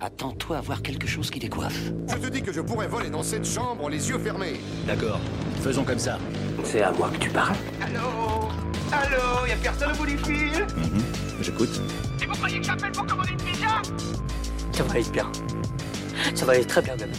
Attends-toi à voir quelque chose qui décoiffe. Je te dis que je pourrais voler dans cette chambre les yeux fermés. D'accord, faisons comme ça. C'est à moi que tu parles Allô Allô Y'a personne au bout du fil Mhm, J'écoute. Et vous croyez que j'appelle pour commander une pizza? Ça va aller bien. Ça va aller très bien même.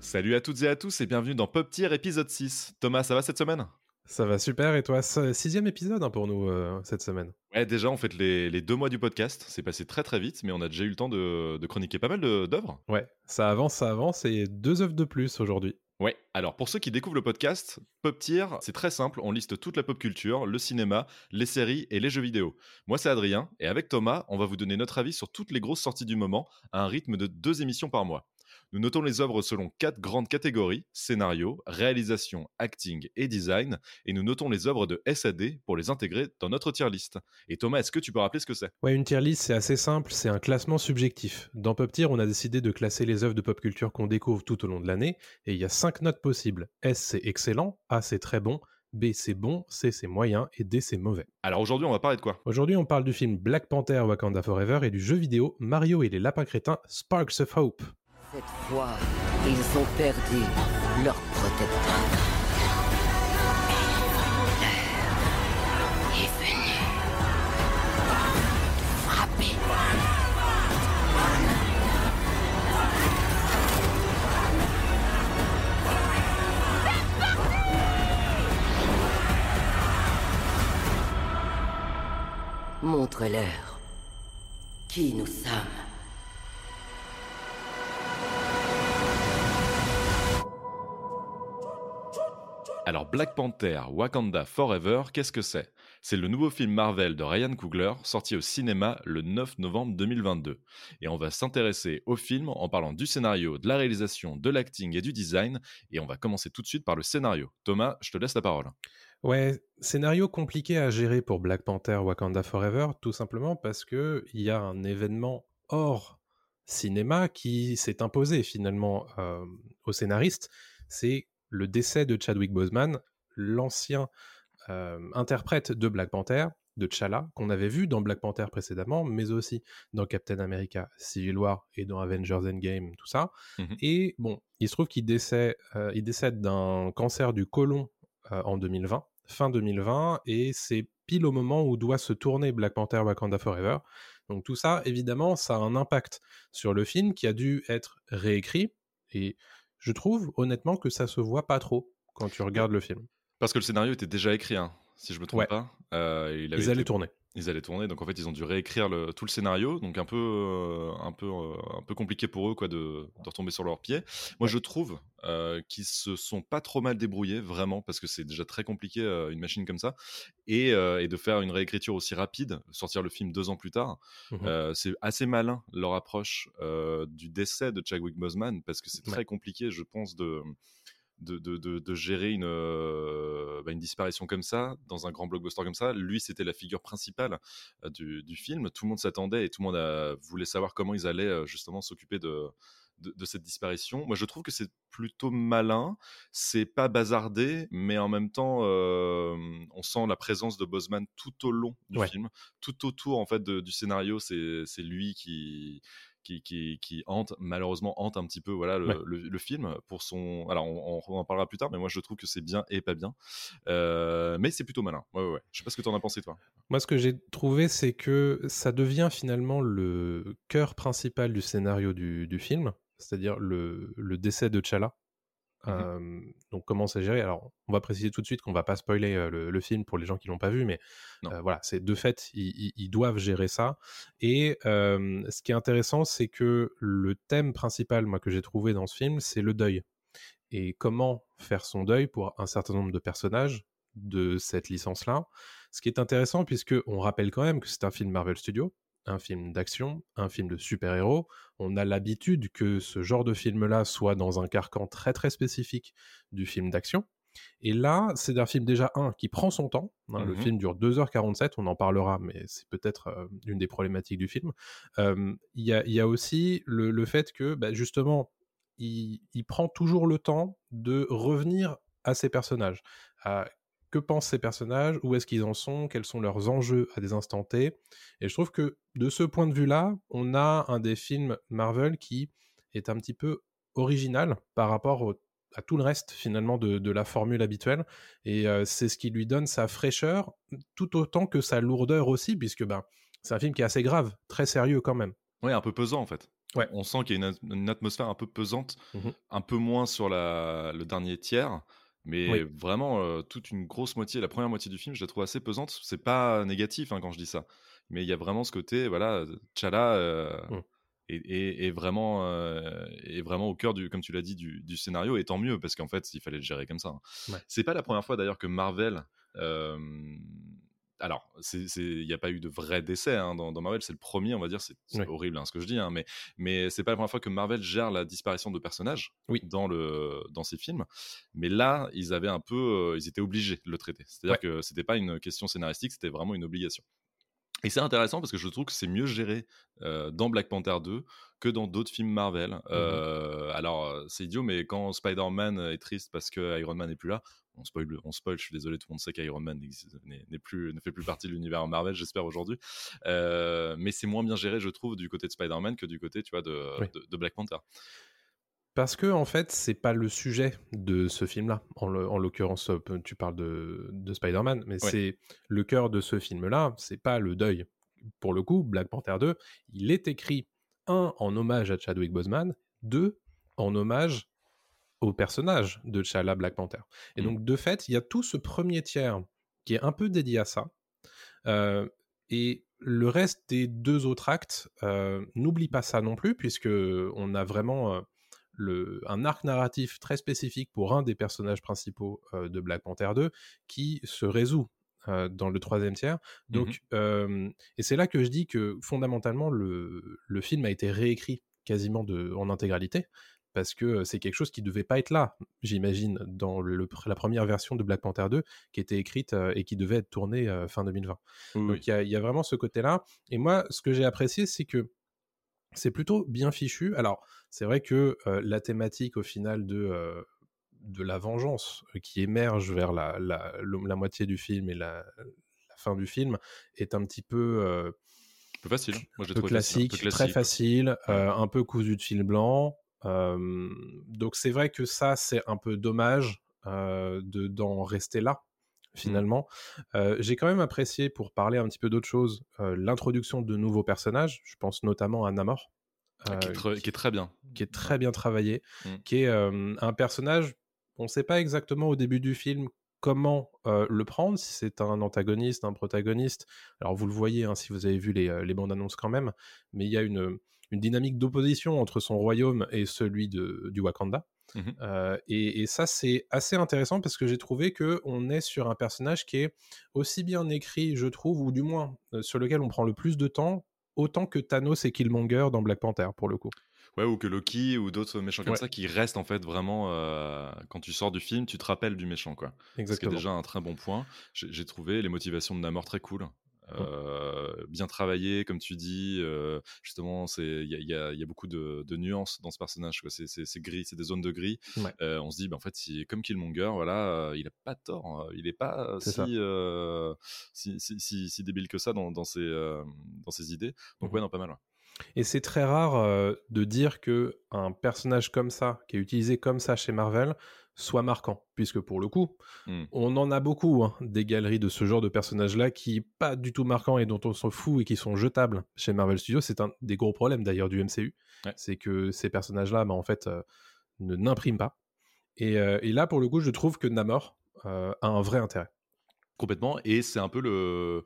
Salut à toutes et à tous et bienvenue dans Pop Tier épisode 6. Thomas, ça va cette semaine? Ça va super, et toi Sixième épisode hein, pour nous euh, cette semaine? Ouais, déjà, on fait les, les deux mois du podcast. C'est passé très très vite, mais on a déjà eu le temps de, de chroniquer pas mal d'œuvres. Ouais, ça avance, ça avance, et deux œuvres de plus aujourd'hui. Ouais, alors pour ceux qui découvrent le podcast, Pop Tier, c'est très simple. On liste toute la pop culture, le cinéma, les séries et les jeux vidéo. Moi, c'est Adrien, et avec Thomas, on va vous donner notre avis sur toutes les grosses sorties du moment à un rythme de deux émissions par mois. Nous notons les œuvres selon quatre grandes catégories scénario, réalisation, acting et design, et nous notons les œuvres de SAD pour les intégrer dans notre tier list. Et Thomas, est-ce que tu peux rappeler ce que c'est? Ouais, une tier list, c'est assez simple, c'est un classement subjectif. Dans Pop Tier, on a décidé de classer les œuvres de pop culture qu'on découvre tout au long de l'année, et il y a cinq notes possibles. S, c'est excellent, A, c'est très bon, B, c'est bon, C, c'est moyen, et D, c'est mauvais. Alors aujourd'hui, on va parler de quoi? Aujourd'hui, on parle du film Black Panther Wakanda Forever et du jeu vidéo Mario et les lapins crétins Sparks of Hope. Cette fois, ils ont perdu leur protecteur. Montre-leur qui nous sommes. Alors Black Panther, Wakanda Forever, qu'est-ce que c'est? C'est le nouveau film Marvel de Ryan Coogler, sorti au cinéma le 9 novembre 2022. Et on va s'intéresser au film en parlant du scénario, de la réalisation, de l'acting et du design. Et on va commencer tout de suite par le scénario. Thomas, je te laisse la parole. Ouais, scénario compliqué à gérer pour Black Panther Wakanda Forever, tout simplement parce que il y a un événement hors cinéma qui s'est imposé finalement euh, au scénariste. C'est le décès de Chadwick Boseman, l'ancien euh, interprète de Black Panther, de T'Challa, qu'on avait vu dans Black Panther précédemment, mais aussi dans Captain America Civil War et dans Avengers Endgame, tout ça. Mhm. Et bon, il se trouve qu'il décède, euh, il décède d'un cancer du côlon euh, en 2020, fin 2020, et c'est pile au moment où doit se tourner Black Panther Wakanda Forever. Donc tout ça, évidemment, ça a un impact sur le film qui a dû être réécrit, et je trouve honnêtement que ça se voit pas trop quand tu regardes le film. Parce que le scénario était déjà écrit, hein, si je me trompe Ouais. pas. Euh, il Ils allaient été- tourner. Ils allaient tourner, donc en fait ils ont dû réécrire le- tout le scénario, donc un peu, euh, un peu, euh, un peu compliqué pour eux quoi de, de retomber sur leurs pieds. Moi je trouve qu'ils se sont pas trop mal débrouillés vraiment parce que c'est déjà très compliqué une machine comme ça. Et, et de faire une réécriture aussi rapide, sortir le film deux ans plus tard, euh, c'est assez malin leur approche du décès de Chadwick Boseman parce que c'est très compliqué je pense de de, de, de- de gérer une, euh, bah, une disparition comme ça, dans un grand blockbuster comme ça. Lui, c'était la figure principale euh, du, du film. Tout le monde s'attendait et tout le monde a- voulait savoir comment ils allaient euh, justement s'occuper de, cette disparition. Moi, je trouve que c'est plutôt malin. C'est pas bazardé, mais en même temps, on sent la présence de Bosman tout au long du Ouais. film. Tout autour, en fait, du scénario, c'est lui qui qui, qui, qui hante, malheureusement hante un petit peu voilà, le, Ouais. le, le film pour son... Alors on, on en parlera plus tard, mais moi je trouve que c'est bien et pas bien. Euh, mais c'est plutôt malin. Ouais, ouais, ouais. Je sais pas ce que tu en as pensé toi. Moi, ce que j'ai trouvé, c'est que ça devient finalement le cœur principal du scénario du, du film, c'est-à-dire le, le décès de T'Challa. Euh, donc, comment c'est géré? Alors, on va préciser tout de suite qu'on va pas spoiler euh, le, le film pour les gens qui l'ont pas vu, mais euh, voilà, c'est de fait, ils, ils- doivent gérer ça. Et ce qui est intéressant, c'est que le thème principal, moi, que j'ai trouvé dans ce film, c'est le deuil. Et comment faire son deuil pour un certain nombre de personnages de cette licence-là? Ce qui est intéressant, puisque on rappelle quand même que c'est un film Marvel Studios, un film d'action, un film de super-héros. On a l'habitude que ce genre de film-là soit dans un carcan très très spécifique du film d'action. Et là, c'est un film déjà, un, qui prend son temps. hein, Le Mhm. film dure 2h47, on en parlera, mais c'est peut-être euh, une des problématiques du film. Euh, Il y, a, il y a aussi le, le fait que, bah, justement, il, il prend toujours le temps de revenir à ses personnages. À que pensent ces personnages, où est-ce qu'ils en sont, quels sont leurs enjeux à des instants T. Et je trouve que de ce point de vue-là, on a un des films Marvel qui est un petit peu original par rapport à tout le reste finalement de, la formule habituelle. Et euh, c'est ce qui lui donne sa fraîcheur, tout autant que sa lourdeur aussi, puisque ben, c'est un film qui est assez grave, très sérieux quand même. Ouais, un peu pesant en fait. Ouais. On sent qu'il y a une, atmosphère un peu pesante, Mmh un peu moins sur la, le dernier tiers. Mais vraiment, euh, toute une grosse moitié, la première moitié du film, je la trouve assez pesante. C'est pas négatif hein, quand je dis ça. Mais il y a vraiment ce côté, voilà, T'Challa euh, Mmh. est, vraiment, euh, est vraiment au cœur, du, comme tu l'as dit, du, du scénario. Et tant mieux, parce qu'en fait, il fallait le gérer comme ça. hein. Ouais. C'est pas la première fois d'ailleurs que Marvel. Alors, il n'y a pas eu de vrai décès hein, dans, dans Marvel, c'est le premier, on va dire, c'est Ouais. horrible hein, ce que je dis, hein, mais, mais c'est pas la première fois que Marvel gère la disparition de personnages Oui. dans, le, dans ses films. Mais là, ils avaient un peu, euh, ils étaient obligés de le traiter. C'est-à-dire que c'était pas une question scénaristique, c'était vraiment une obligation. Et c'est intéressant parce que je trouve que c'est mieux géré euh, dans Black Panther 2 que dans d'autres films Marvel. Euh, alors, c'est idiot, mais quand Spider-Man est triste parce que Iron Man n'est plus là, on spoil, on spoil, je suis désolé, tout le monde sait qu'Iron Man n'est plus, ne fait plus partie de l'univers Marvel, j'espère aujourd'hui. Euh, mais c'est moins bien géré, je trouve, du côté de Spider-Man que du côté, tu vois, de, Oui. de, de Black Panther. Parce que, en fait, c'est pas le sujet de ce film-là. En, l'occurrence, euh, tu parles de, de Spider-Man, mais Ouais. c'est le cœur de ce film-là, c'est pas le deuil. Pour le coup, Black Panther 2, il est écrit, un, en hommage à Chadwick Boseman, deux, en hommage au personnage de T'Challa Black Panther. Et Mm. donc, de fait, il y a tout ce premier tiers qui est un peu dédié à ça. Euh, et le reste des deux autres actes, euh, n'oublie pas ça non plus, puisque on a vraiment euh, le, un arc narratif très spécifique pour un des personnages principaux de Black Panther 2 qui se résout dans le troisième tiers. Donc, euh, et c'est là que je dis que fondamentalement, le, le film a été réécrit quasiment de, en intégralité. Parce que c'est quelque chose qui devait pas être là, j'imagine, dans le- la première version de Black Panther 2, qui était écrite et qui devait être tournée fin 2020. Oui, Donc il y, a- il y a vraiment ce côté-là. Et moi, ce que j'ai apprécié, c'est que c'est plutôt bien fichu. Alors, c'est vrai que euh, la thématique au final de, euh, de la vengeance qui émerge vers la, la, la moitié du film et la, fin du film est un petit peu, euh, peu facile. Moi, j'ai un peu classique, très facile, un peu cousu de fil blanc. Donc c'est vrai que ça, c'est un peu dommage de d'en rester là finalement. Euh, J'ai quand même apprécié, pour parler un petit peu d'autre chose, euh, l'introduction de nouveaux personnages. Je pense notamment à Namor, Ah, qui, est très, qui est très bien. qui est très bien travaillé, Mm. qui est un personnage, on ne sait pas exactement au début du film comment le prendre, si c'est un antagoniste, un protagoniste. Alors vous le voyez hein, si vous avez vu les, les bandes annonces quand même, mais il y a une, une dynamique d'opposition entre son royaume et celui de, du Wakanda. Mhm. Euh, et, et ça, c'est assez intéressant parce que j'ai trouvé que on est sur un personnage qui est aussi bien écrit, je trouve, ou du moins euh, sur lequel on prend le plus de temps, autant que Thanos et Killmonger dans Black Panther, pour le coup. Ouais, ou que Loki ou d'autres méchants comme Ouais. ça qui restent en fait vraiment euh, quand tu sors du film, tu te rappelles du méchant quoi. Ce qui est Exactement. déjà un très bon point. J'ai j'ai trouvé les motivations de Namor très cool. Euh, bien travaillé, comme tu dis. euh, justement, c'est il y y y a beaucoup de, de nuances dans ce personnage. C'est gris, c'est des zones de gris. Ouais. Euh, on se dit, bah, en fait, si, comme Killmonger, voilà, il a pas tort. hein. Il est pas si, si, si, si- si débile que ça dans, dans ses, dans ses idées. Donc Mhm. ouais, non, pas mal. ouais. Et c'est très rare de dire que un personnage comme ça, qui est utilisé comme ça chez Marvel, soit marquant. Puisque pour le coup, Mm. on en a beaucoup hein, des galeries de ce genre de personnages-là qui pas du tout marquants et dont on s'en fout et qui sont jetables chez Marvel Studios. C'est un des gros problèmes d'ailleurs du MCU. Ouais. C'est que ces personnages-là, bah, en fait, euh, ne n'impriment pas. Et, euh, et là, pour le coup, je trouve que Namor euh, a un vrai intérêt. Complètement. Et c'est un peu le,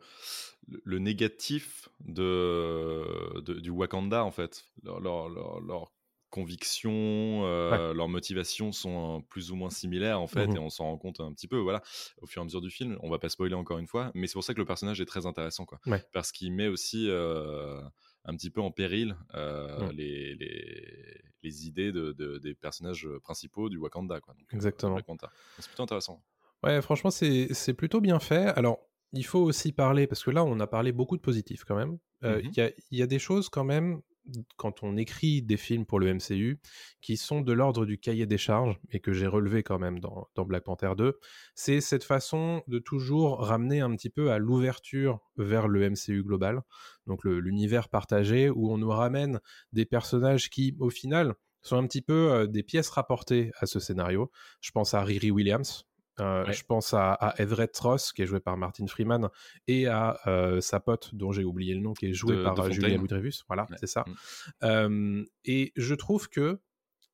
le- négatif de, de- du Wakanda, en fait. Leur- leur- convictions, euh, leurs motivations sont plus ou moins similaires, en fait, Mhm. et on s'en rend compte un petit peu, voilà, au fur et à mesure du film. On va pas spoiler encore une fois, mais c'est pour ça que le personnage est très intéressant, quoi. Ouais. Parce qu'il met aussi euh, un petit peu en péril euh, Mhm. les, les, les idées de, de- des personnages principaux du Wakanda, quoi. Donc, euh, Exactement. C'est plutôt intéressant. Ouais, franchement, c'est plutôt bien fait. Alors, il faut aussi parler, parce que là, on a parlé beaucoup de positifs quand même. Euh, y, a, il y a des choses quand même quand on écrit des films pour le MCU qui sont de l'ordre du cahier des charges et que j'ai relevé quand même dans, Black Panther 2, c'est cette façon de toujours ramener un petit peu à l'ouverture vers le MCU global, donc l'univers partagé où on nous ramène des personnages qui, au final, sont un petit peu euh, des pièces rapportées à ce scénario. Je pense à Riri Williams. Euh, Ouais. Je pense à, à Everett Ross, qui est joué par Martin Freeman, et à euh, sa pote, dont j'ai oublié le nom, qui est jouée De- par de euh, Julia. Voilà, Ouais. c'est ça. Mm. Euh, et je trouve que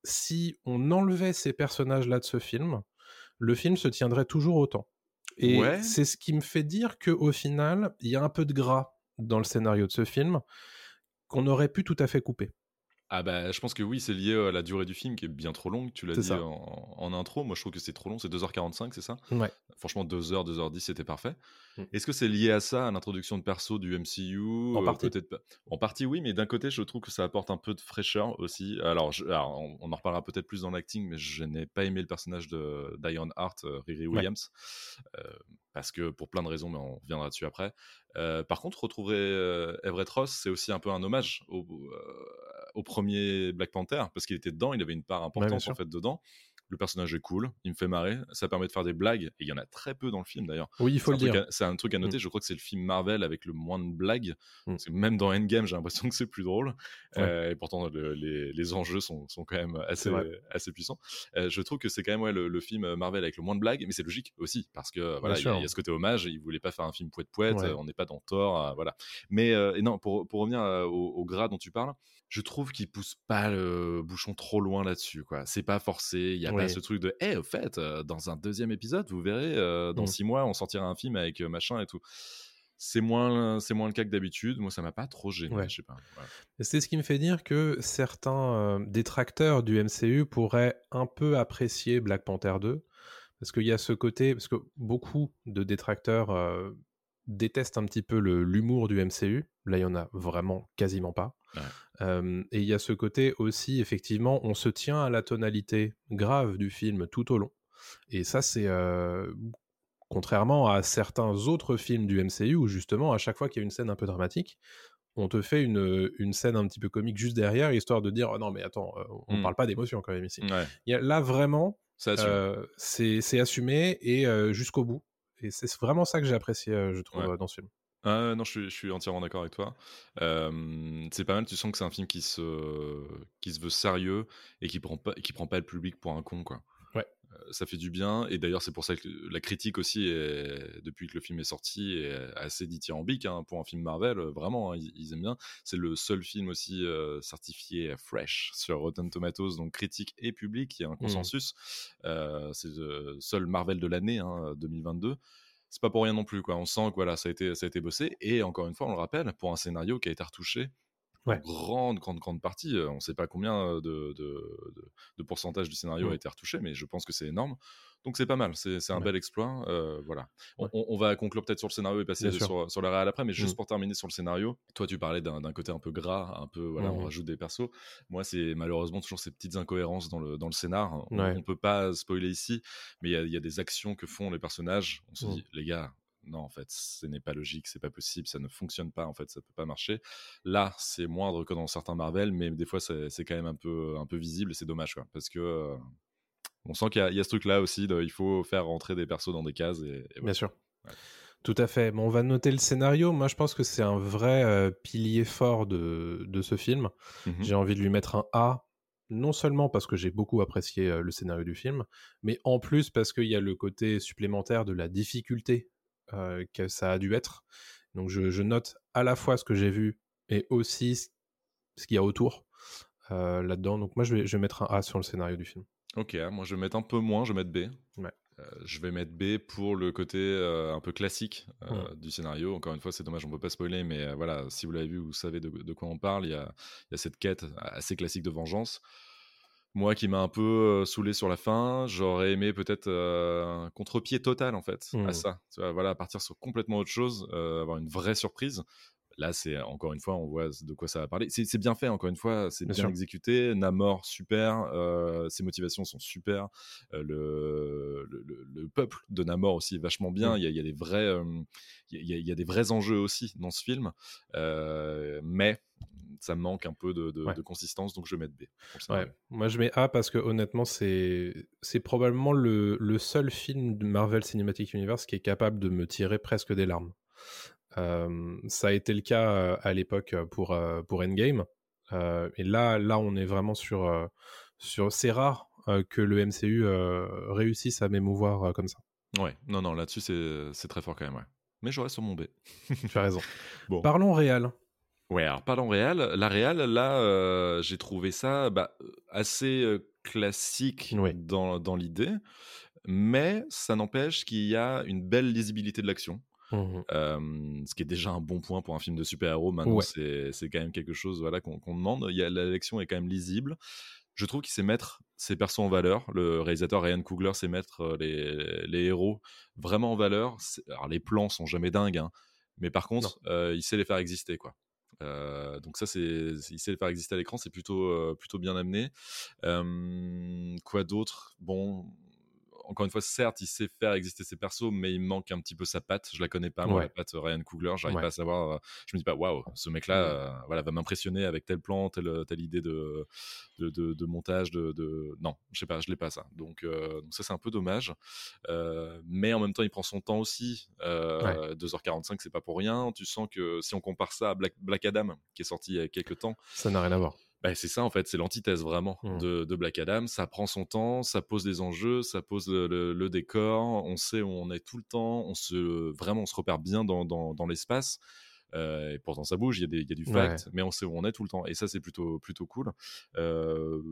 si on enlevait ces personnages-là de ce film, le film se tiendrait toujours autant. Et Ouais. c'est ce qui me fait dire que au final, il y a un peu de gras dans le scénario de ce film qu'on aurait pu tout à fait couper. Ah bah, je pense que oui, c'est lié à la durée du film qui est bien trop longue. Tu l'as dit en, en intro. Moi, je trouve que c'est trop long. C'est 2h45, c'est ça? Ouais. Franchement, 2h, 2h10, c'était parfait. Mm. Est-ce que c'est lié à ça, à l'introduction de perso du MCU En Euh, partie. Peut-être. En partie, oui, mais d'un côté, je trouve que ça apporte un peu de fraîcheur aussi. Alors, je- alors, on, on en reparlera peut-être plus dans l'acting, mais je n'ai pas aimé le personnage de Diane Hart, euh, Riri Williams, euh, parce que pour plein de raisons, mais on reviendra dessus après. Euh, par contre, retrouver euh, Everett Ross, c'est aussi un peu un hommage au, euh, au premier Black Panther, parce qu'il était dedans, il avait une part importante en fait dedans. Le personnage est cool, il me fait marrer, ça permet de faire des blagues, et il y en a très peu dans le film d'ailleurs. Oui, il faut le dire. C'est un truc à noter, je crois que c'est le film Marvel avec le moins de blagues. Mm. Parce que même dans Endgame, j'ai l'impression que c'est plus drôle. Ouais. Euh, et pourtant, le- les, les enjeux sont, sont quand même assez, assez puissants. Euh, je trouve que c'est quand même ouais, le, le film Marvel avec le moins de blagues, mais c'est logique aussi, parce que voilà, il y, a- il y a ce côté hommage, il voulait pas faire un film poète-poète, Ouais. on n'est pas dans Thor, euh, voilà. Mais euh, et non, pour, pour revenir au, au gras dont tu parles, je trouve qu'il pousse pas le bouchon trop loin là-dessus, quoi. C'est pas forcé, il y a pas ce truc de, eh, au fait, euh, dans un deuxième épisode, vous verrez, euh, dans Mm. six mois, on sortira un film avec euh, machin et tout. C'est moins, c'est moins le cas que d'habitude. Moi, ça m'a pas trop gêné. Ouais. Je sais pas. voilà. C'est ce qui me fait dire que certains détracteurs du MCU pourraient un peu apprécier Black Panther 2, parce qu'il y a ce côté, parce que beaucoup de détracteurs détestent un petit peu le- l'humour du MCU. Là, il y en a vraiment quasiment pas. Ouais. Euh, et il y a ce côté aussi, effectivement, on se tient à la tonalité grave du film tout au long. Et ça, c'est euh, contrairement à certains autres films du MCU où justement, à chaque fois qu'il y a une scène un peu dramatique, on te fait une, une scène un petit peu comique juste derrière, histoire de dire oh non mais attends, on Mm. parle pas d'émotion quand même ici. Ouais, Il y a- là vraiment, euh, c'est assumé et jusqu'au bout. Et c'est vraiment ça que j'ai apprécié, je trouve, Ouais. dans ce film. Ah, non, je suis, je suis entièrement d'accord avec toi. Euh, c'est pas mal. Tu sens que c'est un film qui se, qui se veut sérieux et qui prend pas, qui prend pas le public pour un con, quoi. Ouais. Euh, ça fait du bien. Et d'ailleurs, c'est pour ça que la critique aussi, est- depuis que le film est sorti, est assez dithyrambique hein, pour un film Marvel. euh, Vraiment, hein, ils, ils aiment bien. C'est le seul film aussi euh, certifié fresh sur Rotten Tomatoes, donc critique et public. Il y a un consensus. Euh, c'est le seul Marvel de l'année hein, 2022 c'est pas pour rien non plus quoi. On sent que voilà, ça a été ça a été bossé et encore une fois, on le rappelle, pour un scénario qui a été retouché Ouais. grande grande grande partie. On sait pas combien de, de, de- de pourcentage du scénario Mm. a été retouché, mais je pense que c'est énorme. Donc c'est pas mal, c'est un Ouais. bel exploit. euh, voilà. On, Ouais. on- on va conclure peut-être sur le scénario et passer sur, sur la réal après, mais juste Mm. pour terminer sur le scénario, toi tu parlais d'un côté un peu gras, un peu voilà, on Mhm. rajoute des persos. Moi c'est malheureusement toujours ces petites incohérences dans le, dans le scénar. On, Ouais. on peut pas spoiler ici, mais il y y, a des actions que font les personnages. On se dit, les gars, non, en fait, ce n'est pas logique, c'est pas possible, ça ne fonctionne pas, en fait, ça peut pas marcher. Là, c'est moindre que dans certains Marvel, mais des fois, c'est quand même un peu, un peu visible et c'est dommage, quoi, parce que euh, on sent qu'il y, a- il y a ce truc-là aussi, de- il faut faire rentrer des persos dans des cases. Et, et voilà. Bien sûr. Ouais. Tout à fait. Bon, on va noter le scénario. Moi, je pense que c'est un vrai euh, pilier fort de, de ce film. Mhm. J'ai envie de lui mettre un A, non seulement parce que j'ai beaucoup apprécié euh, le scénario du film, mais en plus parce qu'il y a le côté supplémentaire de la difficulté euh, que ça a dû être. Donc je, je note à la fois ce que j'ai vu et aussi ce qu'il y a autour euh, là-dedans. Donc moi, je vais, je vais mettre un A sur le scénario du film. Ok, moi je vais mettre un peu moins, je vais mettre B. Ouais. Euh, je vais mettre B pour le côté euh, un peu classique euh, Ouais. du scénario. Encore une fois, c'est dommage, on peut pas spoiler, mais voilà, si vous l'avez vu, vous savez de, de quoi on parle. Il y a, il y a cette quête assez classique de vengeance. Moi qui m'a un peu euh, saoulé sur la fin, j'aurais aimé peut-être euh, un contre-pied total en fait à ça. Tu vois, voilà, partir sur complètement autre chose, euh, avoir une vraie surprise. Là, c'est encore une fois, on voit de quoi ça va parler. C'est bien fait, encore une fois, c'est Bien exécuté. Namor, super. euh, ses motivations sont super. euh, le, le, le- le peuple de Namor aussi, vachement bien. Mm. Il y, a, il y a des vrais, euh, il y a- il y a des vrais enjeux aussi dans ce film. mais ça manque un peu de, de- Ouais. de consistance, donc je vais mettre B. pour Ouais, moi je mets A parce que honnêtement c'est probablement le, le seul film de Marvel Cinematic Universe qui est capable de me tirer presque des larmes. Euh, ça a été le cas euh, à l'époque pour, euh, pour Endgame. Euh, et là, là, on est vraiment sur... sur c'est rare que le MCU réussisse à m'émouvoir comme ça. Ouais, non, non, là-dessus, c'est c'est très fort quand même, ouais. Mais j'aurais sur mon B. Tu as raison. Bon. Parlons réel. Ouais, alors parlons réel. La réal, là, euh, j'ai trouvé ça bah, assez euh, classique Oui. dans, dans l'idée, mais ça n'empêche qu'il y a une belle lisibilité de l'action. Euh, ce qui est déjà un bon point pour un film de super-héros. Maintenant, Ouais. c'est c'est quand même quelque chose voilà, qu'on qu'on demande. Il y a, l'élection est quand même lisible. Je trouve qu'il sait mettre ses persos en valeur. Le réalisateur Ryan Coogler sait mettre les, les héros vraiment en valeur. Alors, les plans sont jamais dingues, hein, mais par contre, euh, il sait les faire exister. quoi. Euh, donc ça, c'est, il sait les faire exister à l'écran, c'est plutôt, euh, plutôt bien amené. Quoi d'autre? Bon, encore une fois, certes, il sait faire exister ses persos, mais il manque un petit peu sa patte. Je la connais pas, moi, Ouais. la patte Ryan Coogler. J'arrive Ouais. pas à savoir. euh, Je me dis pas, waouh, ce mec-là, euh, voilà, va m'impressionner avec tel plan, telle, telle idée de, de, de- de montage, de, de- non, je sais pas, je l'ai pas ça. Donc, euh, donc ça, c'est un peu dommage. Euh, mais en même temps, il prend son temps aussi. Euh, 2h45, c'est pas pour rien. Tu sens que si on compare ça à Black, Black Adam, qui est sorti il y a quelques temps, Ça n'a rien à voir. Bah, c'est ça en fait, c'est l'antithèse vraiment Mm. de, de Black Adam. Ça prend son temps, ça pose des enjeux, ça pose le, le- le décor, on sait où on est tout le temps, on se vraiment on se repère bien dans, dans, dans l'espace. Euh, et pourtant ça bouge, il y, y a du fact, mais on sait où on est tout le temps. Et ça c'est plutôt plutôt cool. Euh,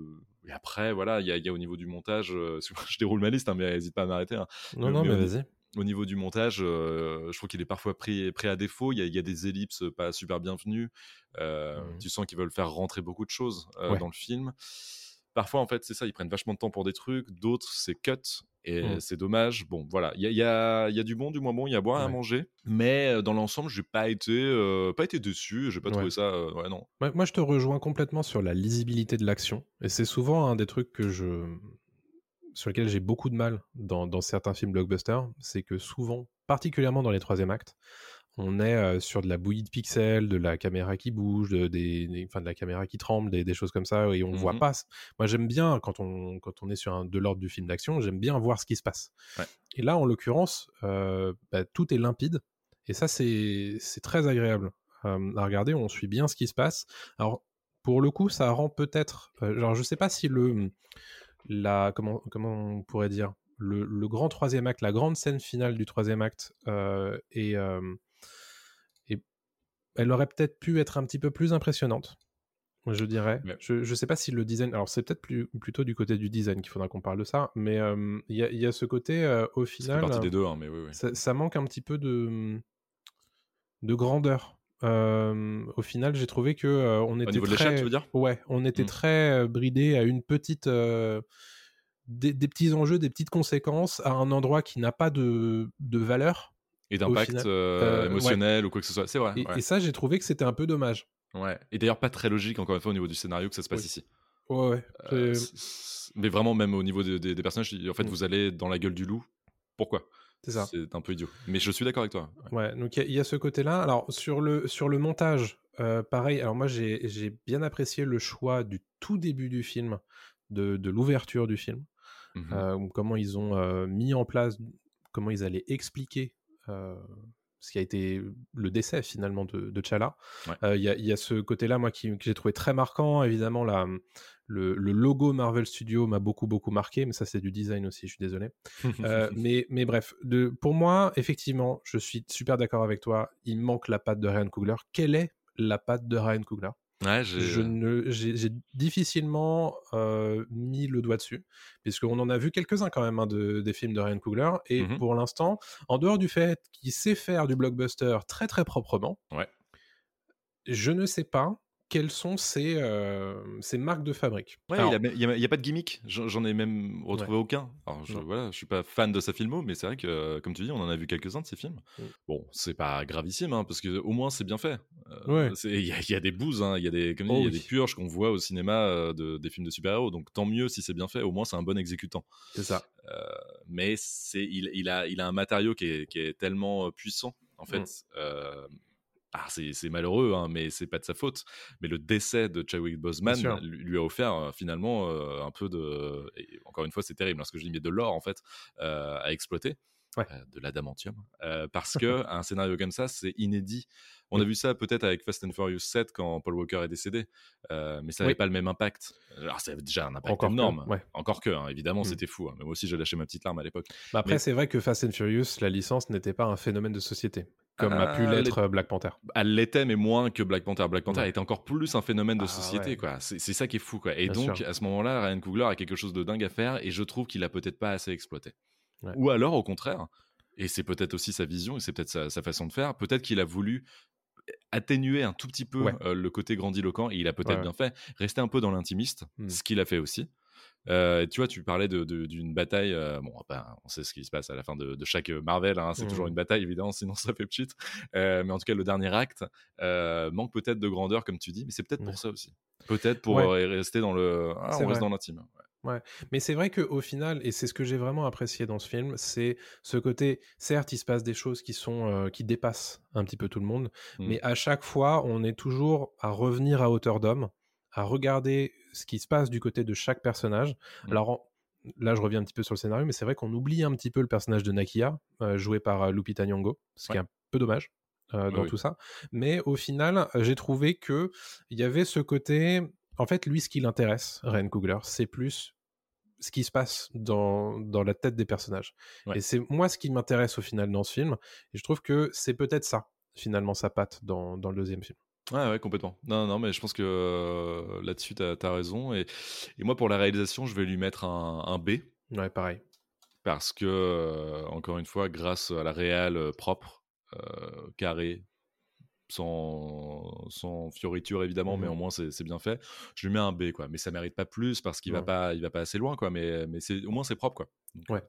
et après voilà, il y y a au niveau du montage, euh, je déroule ma liste, hein, mais n'hésite pas à m'arrêter. hein. Non, non, mais vas-y. Au niveau du montage, euh, je trouve qu'il est parfois pris, pris à défaut. Il y, a, il y a des ellipses pas super bienvenues. Euh, Mhm. Tu sens qu'ils veulent faire rentrer beaucoup de choses euh, Ouais. dans le film. Parfois, en fait, c'est ça, ils prennent vachement de temps pour des trucs. D'autres, c'est cut. Et Mhm. c'est dommage. Bon, voilà. Il y a, y, a, y a du bon, du moins bon. Il y a à boire et à Ouais. manger. Mais dans l'ensemble, j'ai pas été, euh, pas été déçu. J'ai pas Ouais. trouvé ça. euh, ouais, non. Moi, moi, je te rejoins complètement sur la lisibilité de l'action. Et c'est souvent un des trucs que je... sur lesquels j'ai beaucoup de mal dans, dans certains films blockbusters. C'est que souvent, particulièrement dans les troisième actes, on est euh, sur de la bouillie de pixels, de la caméra qui bouge, de, des, des- enfin, de la caméra qui tremble, des, des choses comme ça, et on voit Mhm. pas. Moi, j'aime bien, quand on, quand on est sur un, de l'ordre du film d'action, j'aime bien voir ce qui se passe. Ouais. Et là, en l'occurrence, euh, bah, tout est limpide. Et ça, c'est très agréable euh, à regarder. On suit bien ce qui se passe. Alors, pour le coup, ça rend peut-être. genre, je sais pas si le. La, comment, comment on pourrait dire? Le, le grand troisième acte, la grande scène finale du troisième acte, euh, et, euh, et elle aurait peut-être pu être un petit peu plus impressionnante, je dirais. Ouais. Je, je sais pas si le design. Alors, c'est peut-être plus, plutôt du côté du design qu'il faudra qu'on parle de ça, mais euh, il y, a, y a ce côté, euh, au C'est final. partie des deux, hein, mais oui, oui. Ça, ça manque un petit peu de, de grandeur. Euh, au final, j'ai trouvé que euh, on était très, l'échelle, tu veux dire? Ouais, on était Mm. très euh, bridé à une petite, euh, des, des petits enjeux, des petites conséquences à un endroit qui n'a pas de, de valeur. Et d'impact ouais. émotionnel ou quoi que ce soit. C'est vrai. Et, ouais. et ça, j'ai trouvé que c'était un peu dommage. Ouais. Et d'ailleurs, pas très logique, encore une fois, au niveau du scénario que ça se passe Oui. ici. Ouais, mais vraiment, même au niveau des, des- des personnages, en fait, Mm. vous allez dans la gueule du loup. Pourquoi? C'est ça. C'est un peu idiot. Mais je suis d'accord avec toi. Ouais, donc il y a- il y, a ce côté-là. Alors, sur le, sur le montage, euh, pareil, alors moi j'ai j'ai bien apprécié le choix du tout début du film, de, de l'ouverture du film, Mhm. euh, comment ils ont euh, mis en place, comment ils allaient expliquer ce qui a été le décès finalement de, de. Ouais. Euh, Il y, y a ce côté-là, moi, qui, que j'ai trouvé très marquant. Évidemment, la, le, le logo Marvel Studios m'a beaucoup, beaucoup marqué, mais ça, c'est du design aussi, je suis désolé. Euh, mais, mais bref, de, pour moi, effectivement, je suis super d'accord avec toi. Il manque la patte de Ryan Coogler. Quelle est la patte de Ryan Coogler? Ouais, j'ai- Je ne, j'ai, j'ai difficilement euh, mis le doigt dessus, puisqu'on en a vu quelques-uns quand même hein, de, des films de Ryan Coogler. Et Mhm. pour l'instant, en dehors du fait qu'il sait faire du blockbuster très très proprement, Ouais. je ne sais pas quelles sont ses, euh, ses marques de fabrique? Ouais, Alors, il n'y a, pas de gimmick. J'en ai même retrouvé Ouais. aucun. Alors, je, voilà, je suis pas fan de sa filmo, mais c'est vrai que, euh, comme tu dis, on en a vu quelques-uns de ses films. Mm. Bon, c'est pas gravissime, hein, parce que au moins c'est bien fait. Euh, Ouais. Il y, a- il y a des bouses, hein, il y a des, comme Oh y a oui. des purges qu'on voit au cinéma euh, de, des films de super-héros. Donc tant mieux si c'est bien fait. Au moins c'est un bon exécutant. c'est ça. mais c'est il, il a il a un matériau qui est, qui est tellement euh, puissant en fait Mm. Ah, c'est malheureux hein, mais c'est pas de sa faute mais le décès de Chadwick Boseman lui, lui a offert euh, finalement euh, un peu de et encore une fois c'est terrible hein, ce que je dis mais de l'or en fait euh, à exploiter Ouais. de l'adamantium parce que un scénario comme ça c'est inédit on a vu ça peut-être avec Fast and Furious 7 quand Paul Walker est décédé mais ça Oui. n'avait pas le même impact alors ça avait déjà un impact Encore que, énorme ouais. encore que hein, évidemment Mm. c'était fou hein. mais moi aussi j'ai lâché ma petite larme à l'époque Bah après, Mais- c'est vrai que Fast and Furious, la licence n'était pas un phénomène de société, comme a pu Ah, l'être euh, Black Panther. elle l'était mais moins que Black Panther. Black Panther Ouais. était encore plus un phénomène de Ah, société ouais. quoi. C'est ça qui est fou quoi. Et Bien donc sûr. à ce moment-là, Ryan Coogler a quelque chose de dingue à faire et je trouve qu'il a peut-être pas assez exploité. Ouais. Ou alors au contraire, et c'est peut-être aussi sa vision et c'est peut-être sa, sa façon de faire, peut-être qu'il a voulu atténuer un tout petit peu euh, le côté grandiloquent et il a peut-être bien fait rester un peu dans l'intimiste, Mm. ce qu'il a fait aussi. Euh, tu vois, tu parlais de- de- d'une bataille. euh, bon, ben, on sait ce qui se passe à la fin de, de chaque Marvel. hein, c'est toujours une bataille, évidemment, sinon ça fait. Euh, mais en tout cas, le dernier acte euh, manque peut-être de grandeur, comme tu dis. Mais c'est peut-être Ouais. pour ça aussi. Peut-être pour Ouais. euh, rester dans le. Ah, on reste vrai. dans l'intime. Mais c'est vrai qu'au final, et c'est ce que j'ai vraiment apprécié dans ce film, c'est ce côté, certes, il se passe des choses qui sont euh, qui dépassent un petit peu tout le monde, Mm. mais à chaque fois, on est toujours à revenir à hauteur d'homme, à regarder ce qui se passe du côté de chaque personnage. Mm. Alors là, je reviens un petit peu sur le scénario, mais c'est vrai qu'on oublie un petit peu le personnage de Nakia, euh, joué par euh, Lupita Nyong'o, ce qui est un peu dommage. euh, dans oui. tout ça, mais au final, j'ai trouvé que il y avait ce côté. En fait, lui, ce qui l'intéresse, Ryan Coogler, c'est plus ce qui se passe dans, dans la tête des personnages. Ouais. Et c'est moi ce qui m'intéresse au final dans ce film. Et je trouve que c'est peut-être ça, finalement, sa patte dans, dans le deuxième film. Ouais, ouais, complètement. Non, non, mais je pense que euh, là-dessus, tu as, raison. Et, et moi, pour la réalisation, je vais lui mettre un, un B. Ouais, pareil. Parce que, euh, encore une fois, grâce à la réal euh, propre, euh, carré, sans, sans fioriture évidemment, mais Mhm. au moins c'est bien fait. Je lui mets un B, quoi. Mais ça mérite pas plus parce qu'il va pas, il va pas assez loin, quoi. Mais, mais au moins c'est propre, quoi. Donc, Ouais.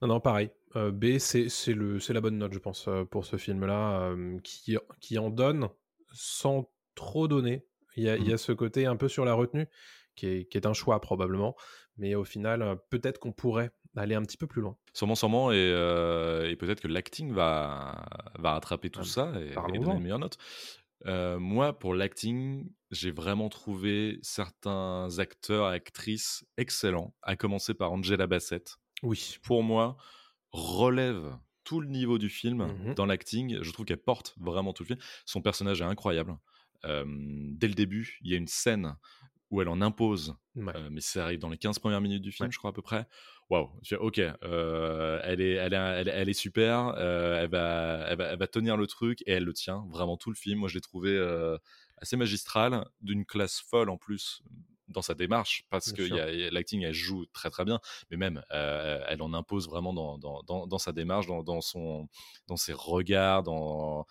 Non, non, pareil. B, c'est la bonne note, je pense, pour ce film-là, qui, qui en donne sans trop donner. Il y, a, il y a ce côté un peu sur la retenue, qui est, qui est un choix probablement, mais au final, euh, peut-être qu'on pourrait aller un petit peu plus loin. Sûrement, sûrement, et, euh, et peut-être que l'acting va, va rattraper tout Ah, ça et, et donner une meilleure note. Euh, moi, pour l'acting, j'ai vraiment trouvé certains acteurs, actrices excellents, à commencer par Angela Bassett. Oui. Pour moi, relève tout le niveau du film Mhm. dans l'acting. Je trouve qu'elle porte vraiment tout le film. Son personnage est incroyable. Euh, dès le début, il y a une scène où elle en impose Ouais. euh, mais ça arrive dans les 15 premières minutes du film, Ouais. je crois à peu près. Waouh, ok, euh, elle, est, elle, est, elle, est- elle est super, euh, elle, va, elle, va, elle va tenir le truc et elle le tient vraiment tout le film. Moi, je l'ai trouvé assez magistral, d'une classe folle en plus dans sa démarche, parce Bien que l'acting, elle joue très très bien, mais même, euh, elle en impose vraiment dans, dans, dans, dans sa démarche, dans, son, dans ses regards, dans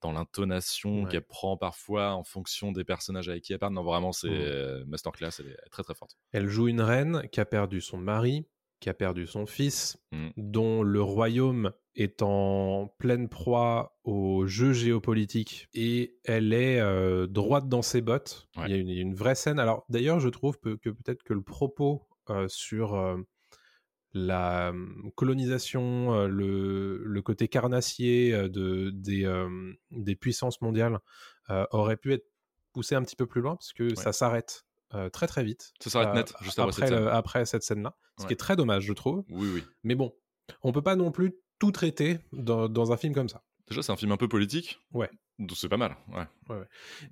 dans l'intonation Ouais. qu'elle prend parfois en fonction des personnages avec qui elle parle. Non, vraiment, c'est Mhm. euh, masterclass, elle est très très forte. Elle joue une reine qui a perdu son mari, qui a perdu son fils, Mm. dont le royaume est en pleine proie au jeu géopolitique et elle est euh, droite dans ses bottes. Ouais. Il y a une, il y a une vraie scène. Alors d'ailleurs, je trouve que, que peut-être que le propos euh, sur euh, la hum, colonisation, le, le côté carnassier de, des, des puissances mondiales aurait pu être poussé un petit peu plus loin parce que ça s'arrête très très vite. Ça s'arrête net, juste après cette scène. le- après cette scène-là. Ce qui est très dommage, je trouve. Oui, oui. Mais bon, on peut pas non plus tout traiter dans, dans un film comme ça. Déjà, c'est un film un peu politique. Ouais. Donc c'est pas mal. Ouais.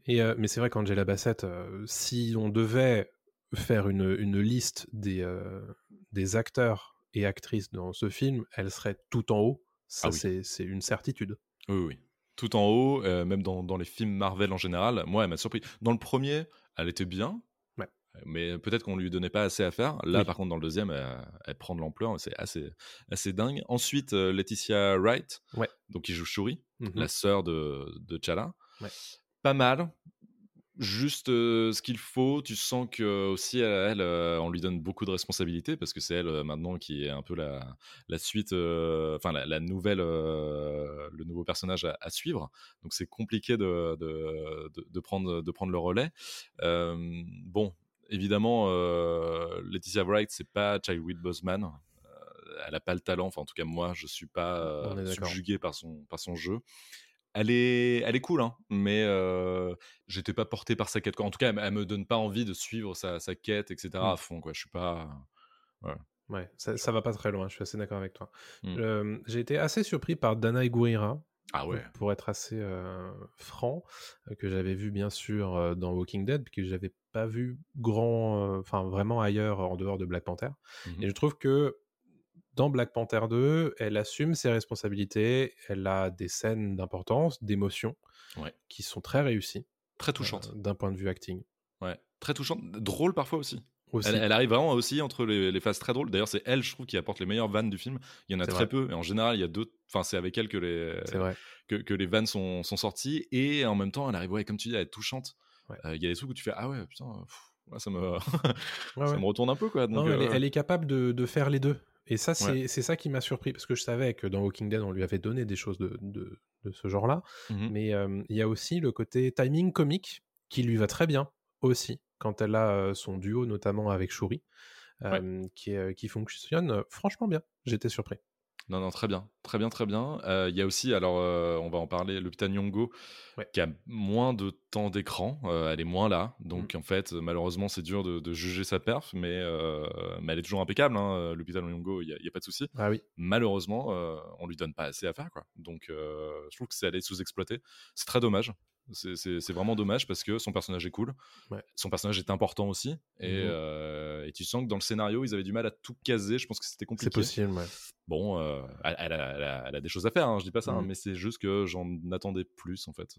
Et, euh, mais c'est vrai qu'Angela Bassett, euh, si on devait faire une, une liste des, euh, des acteurs et actrices dans ce film, elle serait tout en haut. Ça, Ah oui. c'est- une certitude. Oui, oui, oui. Tout en haut, même dans, dans les films Marvel en général, moi, elle m'a surpris. Dans le premier, elle était bien. Mais peut-être qu'on lui donnait pas assez à faire. Là, Oui. par contre, dans le deuxième, elle, elle prend de l'ampleur. C'est assez, assez dingue. Ensuite, euh, Laetitia Wright, Ouais. donc qui joue Shuri, Mhm. la sœur de, de. Ouais. Pas mal. juste euh, ce qu'il faut. Tu sens que aussi elle, euh, on lui donne beaucoup de responsabilités parce que c'est elle euh, maintenant qui est un peu la, la suite, euh, enfin la, la nouvelle, euh, le nouveau personnage à, à suivre. Donc c'est compliqué de, de, de- prendre, de prendre le relais. Euh, bon, évidemment, euh, Laetitia Wright, c'est pas Chadwick Boseman. Euh, elle a pas le talent. Enfin, en tout cas, moi, je suis pas euh, subjugué par son, par son jeu. Elle est, elle est cool, hein, mais euh, j'étais pas porté par sa quête. En tout cas, elle, elle me donne pas envie de suivre sa, sa quête, etc. Mm. à fond. Quoi. Je suis pas. Ouais, ça, ça va pas très loin, je suis assez d'accord avec toi. Mm. Euh, J'ai été assez surpris par Dana Gurira, Ah ouais. pour être assez euh, franc, euh, que j'avais vu bien sûr euh, dans Walking Dead, puis que j'avais pas vu grand, euh, enfin vraiment ailleurs en dehors de Black Panther. Mhm. Et je trouve que dans Black Panther 2, elle assume ses responsabilités, elle a des scènes d'importance, d'émotion, Ouais. qui sont très réussies Très touchante. euh, d'un point de vue acting. Ouais. Très touchante. Drôle parfois aussi. Elle, elle arrive vraiment aussi entre les, les phases très drôles. D'ailleurs, c'est elle, je trouve, qui apporte les meilleures vannes du film. Il y en a très vrai. peu. Et en général, il y a deux. Enfin, c'est avec elle que les, vrai. que, que les vannes sont, sont sorties. Et en même temps, elle arrive, ouais, comme tu dis, à être touchante. Euh, Ouais. Il y a des trucs où tu fais Ah ouais, putain, pff, ça, me... Ouais, ça me retourne un peu. Quoi. Donc, Non, elle, est, euh, elle est capable de, de faire les deux. Et ça, c'est ça qui m'a surpris, parce que je savais que dans Walking Dead, on lui avait donné des choses de, de, de ce genre-là. mhm. Mais euh, il y a aussi le côté timing comique qui lui va très bien aussi, quand elle a son duo, notamment avec Shuri, qui, est- qui fonctionne franchement bien. J'étais surpris. Non, non, très bien, très bien, très bien. Euh, Il y a aussi, alors, euh, on va en parler, Lupita Nyong'o, Ouais. qui a moins de temps d'écran, euh, elle est moins là, donc en fait, malheureusement, c'est dur de, de juger sa perf, mais, mais elle est toujours impeccable, hein, Lupita Nyong'o, il n'y a, il y a pas de souci. Ah oui, Malheureusement, on lui donne pas assez à faire, quoi. Donc, je trouve que c'est allé sous-exploité. C'est très dommage. C'est- C'est c'est vraiment dommage parce que son personnage est cool. Ouais. Son personnage est important aussi. Et, Mhm. euh, et tu sens que dans le scénario, ils avaient du mal à tout caser. Je pense que c'était c'est compliqué. possible. ouais. Bon, euh, elle, elle a, elle a- elle a des choses à faire, hein, je dis pas ça, hein, Mhm. mais c'est juste que j'en attendais plus en fait.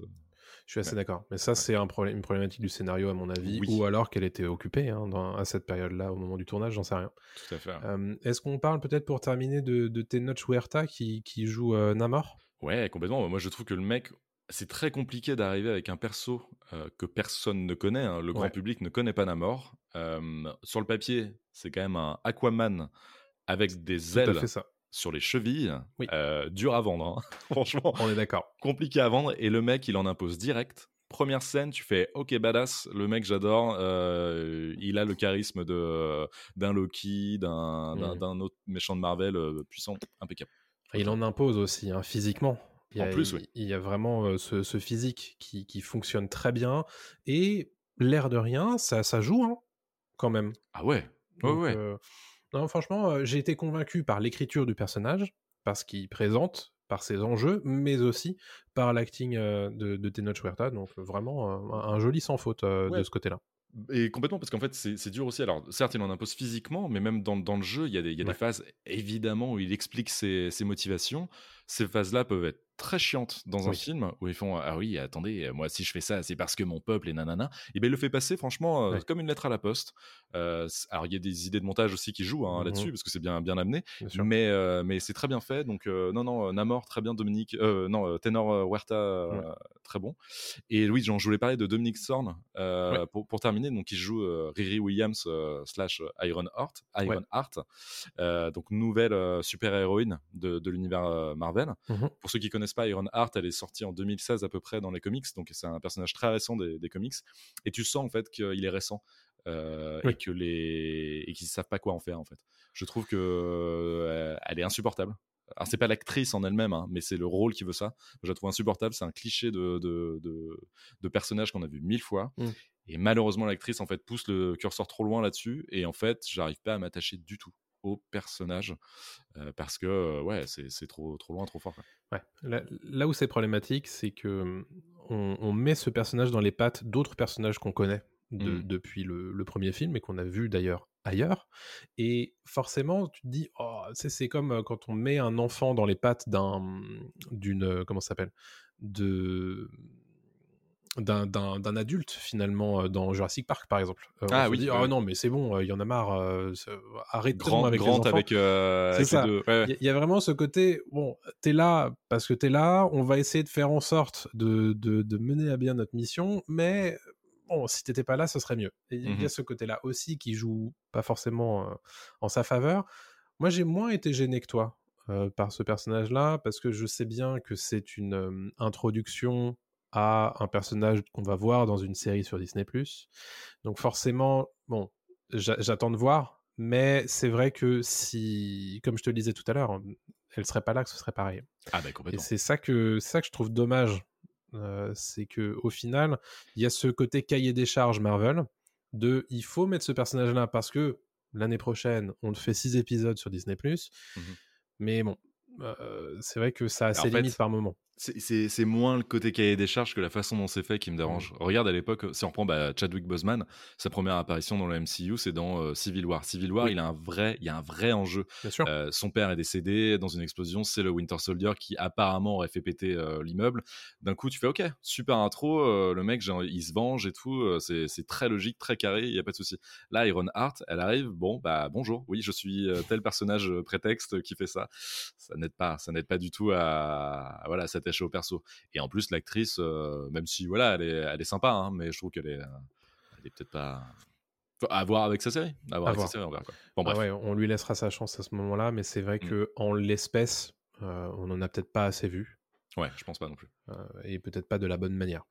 Je suis assez Ouais. d'accord. Mais ça, c'est un problème, une problématique du scénario, à mon avis, Oui. ou alors qu'elle était occupée hein, dans- à cette période-là, au moment du tournage, j'en sais rien. Tout à fait. Euh, Est-ce qu'on parle peut-être pour terminer de, de Tenoch Huerta qui, qui joue euh, Namor? Ouais, complètement. Moi, je trouve que le mec, c'est très compliqué d'arriver avec un perso euh, que personne ne connaît. hein. Le grand Ouais. public ne connaît pas Namor. Euh, sur le papier, c'est quand même un Aquaman avec des ailes ça. sur les chevilles. Oui. Euh, dur à vendre, hein. franchement. On est d'accord. compliqué à vendre et le mec il en impose direct. Première scène, tu fais ok badass, le mec j'adore, il a le charisme de d'un Loki, d'un d'un- autre méchant de Marvel puissant, impeccable. Il en impose aussi, hein, physiquement. Il y a, En plus, il- oui. il y a vraiment ce, ce physique qui, qui fonctionne très bien. Et l'air de rien, ça, ça joue hein, quand même. Ah ouais, ouais Donc, ouais. euh, non, franchement, j'ai été convaincu par l'écriture du personnage, par ce qu'il présente, par ses enjeux, mais aussi par l'acting de, de Tenoch Huerta. Donc vraiment un, un joli sans faute Ouais. de ce côté-là. Et complètement, parce qu'en fait, c'est c'est dur aussi. Alors, certes, il en impose physiquement, mais même dans, dans le jeu, il y a, des, il y a Ouais. des phases, évidemment, où il explique ses, ses motivations. Ces phases-là peuvent être très chiantes dans un Oui. film, où ils font Ah oui, attendez, moi, si je fais ça, c'est parce que mon peuple est nanana. Et bien, il le fait passer, franchement, euh, Ouais. comme une lettre à la poste. Euh, alors, il y a des idées de montage aussi qui jouent hein, Mhm. là-dessus, parce que c'est bien, bien amené. Bien. Mais, euh, mais c'est très bien fait. Donc, euh, non, non, euh, Namor, très bien. Dominique, euh, non, euh, Tenor euh, Huerta, euh, Ouais. très bon. Et oui, j'en- je voulais parler de Dominique Sorn euh, Ouais. pour, pour terminer. Donc, il joue euh, Riri Williams euh, slash Iron Heart. Iron. Heart. Euh, donc, nouvelle euh, super-héroïne de, de l'univers euh, Marvel. Mhm. Pour ceux qui connaissent pas Iron Heart, elle est sortie en 2016 à peu près dans les comics. Donc, c'est un personnage très récent des, des comics. Et tu sens en fait qu'il est récent. euh, Oui. et que les et qu'ils savent pas quoi en faire en fait. Je trouve que euh, elle est insupportable. Alors c'est pas l'actrice en elle-même, hein, mais c'est le rôle qui veut ça. Je la trouve insupportable. C'est un cliché de de, de, de personnage qu'on a vu mille fois. Mm. Et malheureusement l'actrice en fait pousse le curseur trop loin là-dessus. Et en fait j'arrive pas à m'attacher du tout au personnage euh, parce que ouais c'est trop trop loin, trop fort. quoi. Ouais. Là, là où c'est problématique, c'est que on, on met ce personnage dans les pattes d'autres personnages qu'on connaît de- Mm. depuis le, le premier film et qu'on a vu d'ailleurs ailleurs. Et forcément, tu te dis, oh, c'est comme quand on met un enfant dans les pattes d'un, d'une, comment ça s'appelle, de d'un, adulte finalement euh, dans Jurassic Park par exemple. Euh, on Ah se oui, dit, oh non mais c'est bon, il y en a marre, euh, arrêtons Grande avec les enfants. avec, euh, C'est ça. Ouais. Il y, y a vraiment ce côté, bon, t'es là parce que t'es là, on va essayer de faire en sorte de, de, de mener à bien notre mission, mais bon, si t'étais pas là, ce serait mieux. Il y a Mhm. ce côté-là aussi qui joue pas forcément euh, en sa faveur. Moi, j'ai moins été gêné que toi euh, par ce personnage-là, parce que je sais bien que c'est une euh, introduction à un personnage qu'on va voir dans une série sur Disney+. Donc forcément, bon, j'a- j'attends de voir, mais c'est vrai que si, comme je te le disais tout à l'heure, elle serait pas là, que ce serait pareil. Ah Et complètement. c'est ça que ça que je trouve dommage, euh, c'est que au final, il y a ce côté cahier des charges Marvel de il faut mettre ce personnage-là parce que l'année prochaine on fait six épisodes sur Disney+. Mhm. Mais bon, euh, c'est vrai que ça a ses limites par moment. C'est- moins le côté cahier des charges que la façon dont c'est fait qui me dérange. Regarde à l'époque, si on reprend bah, Chadwick Boseman, sa première apparition dans le MCU, c'est dans euh, Civil War. Civil War, Oui. il a un vrai, il y a un vrai enjeu. Bien sûr. Euh, son père est décédé dans une explosion, c'est le Winter Soldier qui apparemment aurait fait péter euh, l'immeuble. D'un coup, tu fais OK, super intro, le mec, genre, il se venge et tout, c'est très logique, très carré, il y a pas de souci. Là, Iron Heart, elle arrive, bon, bah bonjour, oui, je suis tel personnage prétexte qui fait ça. Ça n'aide pas, ça n'aide pas du tout à, à, voilà, s'attacher au perso. Et en plus, l'actrice, euh, même si voilà, elle est, elle est sympa, hein, mais je trouve qu'elle est, euh, elle est peut-être pas. À voir avec sa série. À voir À avec voir. sa série, on verra quoi. Bon, Ah bref. ouais, on lui laissera sa chance à ce moment-là, mais c'est vrai Mm. que en l'espèce, euh, on en a peut-être pas assez vu Ouais, je pense pas non plus. euh, et peut-être pas de la bonne manière.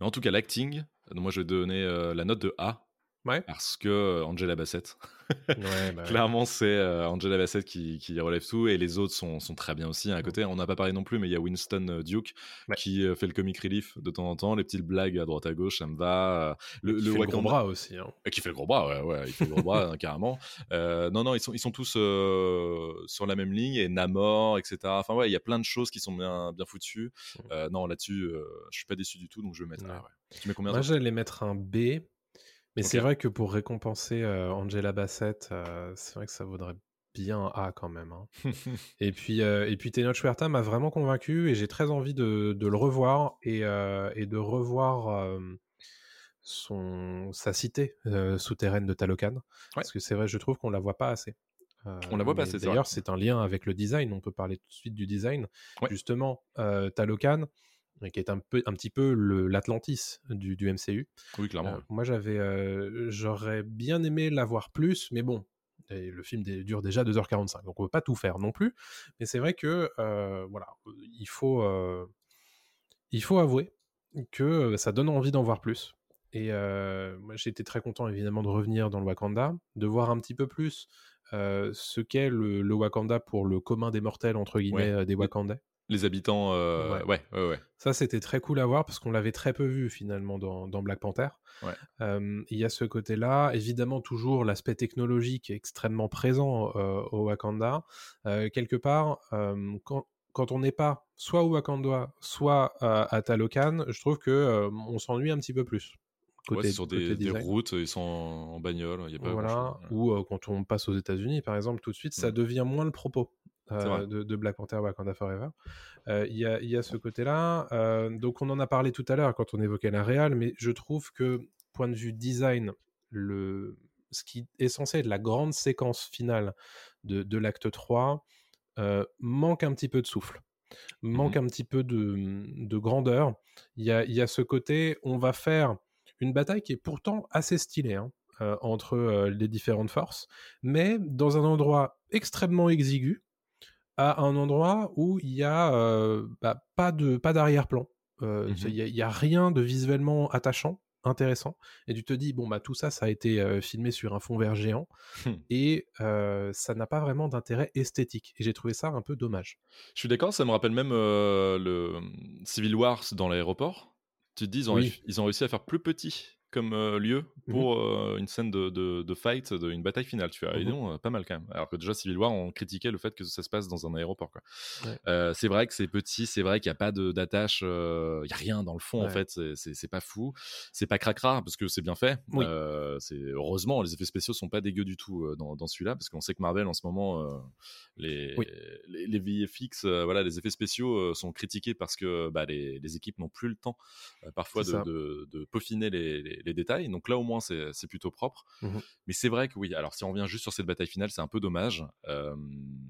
Mais en tout cas, l'acting, euh, moi je vais donner euh, la note de A. Ouais. Parce que Angela Bassett, Ouais, bah clairement, c'est euh, Angela Bassett qui, qui relève tout et les autres sont, sont très bien aussi. À côté, on n'a pas parlé non plus, mais il y a Winston euh, Duke qui euh, fait le comic relief de temps en temps, les petites blagues à droite à gauche, ça me va. Le, Qui le fait le gros bras aussi. hein. Et qui fait le gros bras, ouais, ouais, il fait le gros bras, hein, carrément. Euh, non, non, ils sont, ils sont tous euh, sur la même ligne, et Namor, etc. Enfin, ouais, il y a plein de choses qui sont bien, bien foutues. Euh, non, là-dessus, je suis pas déçu du tout, donc je vais mettre. Tu mets combien Moi, j'allais mettre un B, mais c'est vrai que pour récompenser euh, Angela Bassett, euh, c'est vrai que ça vaudrait bien un A quand même. hein. et puis, euh, et puis Tenoch Huerta m'a vraiment convaincu et j'ai très envie de, de le revoir et, et de revoir son, sa cité souterraine de Talocan. Parce que c'est vrai, je trouve qu'on la voit pas assez. On la voit pas assez, D'ailleurs, c'est un lien avec le design. On peut parler tout de suite du design. Ouais. Justement, Talocan, qui est un, peu, un petit peu l'Atlantis du, du MCU. Oui, clairement. Euh, moi, j'avais, euh, j'aurais bien aimé l'avoir plus, mais bon, et le film dure déjà 2h45, donc on peut pas tout faire non plus. Mais c'est vrai que, euh, voilà, il faut, il faut avouer que ça donne envie d'en voir plus. Et moi, j'ai été très content évidemment de revenir dans le Wakanda, de voir un petit peu plus euh, ce qu'est le, le Wakanda pour le commun des mortels entre guillemets Ouais. des. Wakandais. Les habitants, euh, Ouais. ouais, ouais, ouais. Ça, c'était très cool à voir parce qu'on l'avait très peu vu finalement dans, dans Black Panther. Ouais. Euh, Il y a ce côté-là. Évidemment, toujours l'aspect technologique extrêmement présent euh, au Wakanda. Euh, quelque part, quand, quand on n'est pas soit au Wakanda, soit à Talocan, je trouve que on s'ennuie un petit peu plus. Ouais, Côté, c'est sur des, routes, ils sont en, bagnole, il y a pas Voilà. Ouais. Ou euh, quand on passe aux États-Unis, par exemple, tout de suite, ça Mm. devient moins le propos euh, de, de Black Panther Wakanda Forever. Euh, Il y, a, il y a ce côté-là. Euh, donc, on en a parlé tout à l'heure quand on évoquait la réal, mais je trouve que, point de vue design, le, ce qui est censé être la grande séquence finale de, de l'acte 3 euh, manque un petit peu de souffle, manque un petit peu de, de grandeur. Il y a, il y a ce côté, on va faire une bataille qui est pourtant assez stylée hein, euh, entre euh, les différentes forces, mais dans un endroit extrêmement exigu, à un endroit où il y a euh, bah, pas de pas d'arrière-plan. Euh, Mhm. Il y, a- il y a rien de visuellement attachant, intéressant, et tu te dis bon bah tout ça ça a été euh, filmé sur un fond vert géant Hmm. et ça n'a pas vraiment d'intérêt esthétique. Et j'ai trouvé ça un peu dommage. Je suis d'accord, ça me rappelle même le Civil Wars dans l'aéroport. Tu te dis, ils ont, Oui. réussi- ils ont réussi à faire plus petit comme euh, lieu pour euh, une scène de, de, de fight, de, une bataille finale. Tu ah, dis Mhm. donc, euh, pas mal quand même. Alors que déjà, Civil War, on critiquait le fait que ça se passe dans un aéroport. quoi. Ouais. Euh, c'est vrai que c'est petit, c'est vrai qu'il n'y a pas de- d'attache, il n'y a rien dans le fond en fait, c'est- pas fou. C'est pas cracra parce que c'est bien fait. Oui. C'est heureusement, les effets spéciaux sont pas dégueux du tout dans, dans celui-là parce qu'on sait que Marvel en ce moment, les, Oui. les, les VFX, voilà, les effets spéciaux sont critiqués parce que bah, les, les équipes n'ont plus le temps parfois de, de peaufiner les, les, détails. Donc là, au moins, c'est plutôt propre. Mhm. Mais c'est vrai que oui, alors si on revient juste sur cette bataille finale, c'est un peu dommage. Euh,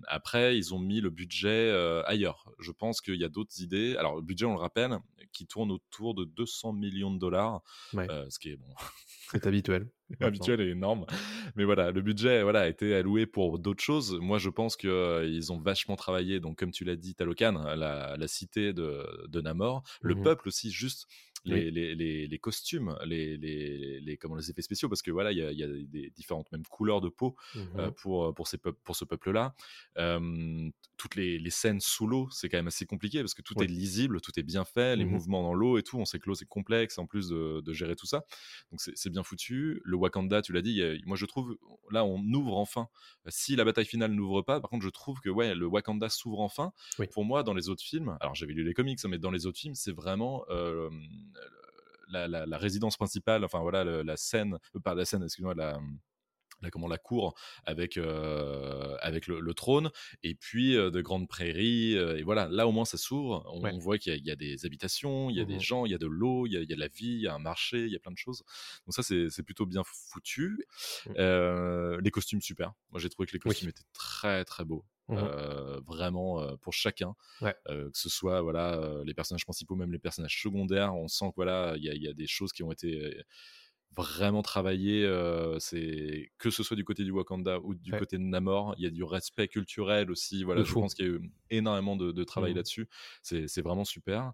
après, ils ont mis le budget euh, ailleurs. Je pense qu'il y a d'autres idées. Alors, le budget, on le rappelle, qui tourne autour de 200 millions de dollars, Ouais. euh, ce qui est bon, C'est habituel. habituel et énorme. Mais voilà, le budget voilà, a été alloué pour d'autres choses. Moi, je pense qu'ils ont vachement travaillé. Donc, comme tu l'as dit, Talocan, la, la cité de, de Namor, le Mhm. peuple aussi, juste. Les, Oui. les, les, les costumes, les, les, les, comment, les effets spéciaux, parce que voilà, il y a, y a des différentes même couleurs de peau Mhm. euh, pour, pour, ces pour ce peuple-là. Euh, toutes les, les scènes sous l'eau, c'est quand même assez compliqué parce que tout Oui. est lisible, tout est bien fait, les Mhm. mouvements dans l'eau et tout. On sait que l'eau, c'est complexe en plus de, de gérer tout ça. Donc c'est bien foutu. Le Wakanda, tu l'as dit, a- moi je trouve, là on ouvre enfin. Si la bataille finale n'ouvre pas, par contre je trouve que ouais, le Wakanda s'ouvre enfin. Oui. Pour moi, dans les autres films, alors j'avais lu les comics, hein, mais dans les autres films, c'est vraiment euh, la, la- la résidence principale, enfin voilà, la scène, euh, pas la scène, excuse-moi, la, la, comment, la cour avec, euh, avec le, le trône, et puis euh, de grandes prairies, euh, et voilà, là au moins ça s'ouvre, on, Ouais. on voit qu'il y, a- il y a des habitations, il y a des Mhm. gens, il y a de l'eau, il y a, il y a de la vie, il y a un marché, il y a plein de choses. Donc ça c'est plutôt bien foutu. Euh, les costumes super, moi j'ai trouvé que les Oui. costumes étaient très très beaux. Euh, vraiment euh, pour chacun, Ouais. Euh, que ce soit voilà les personnages principaux, même les personnages secondaires, on sent que voilà il y, y a des choses qui ont été vraiment travaillées. euh, c'est que ce soit du côté du Wakanda ou du Ouais. côté de Namor, il y a du respect culturel aussi. Voilà, je pense qu'il y a eu énormément de, de travail Mhm. là-dessus. C'est c'est vraiment super.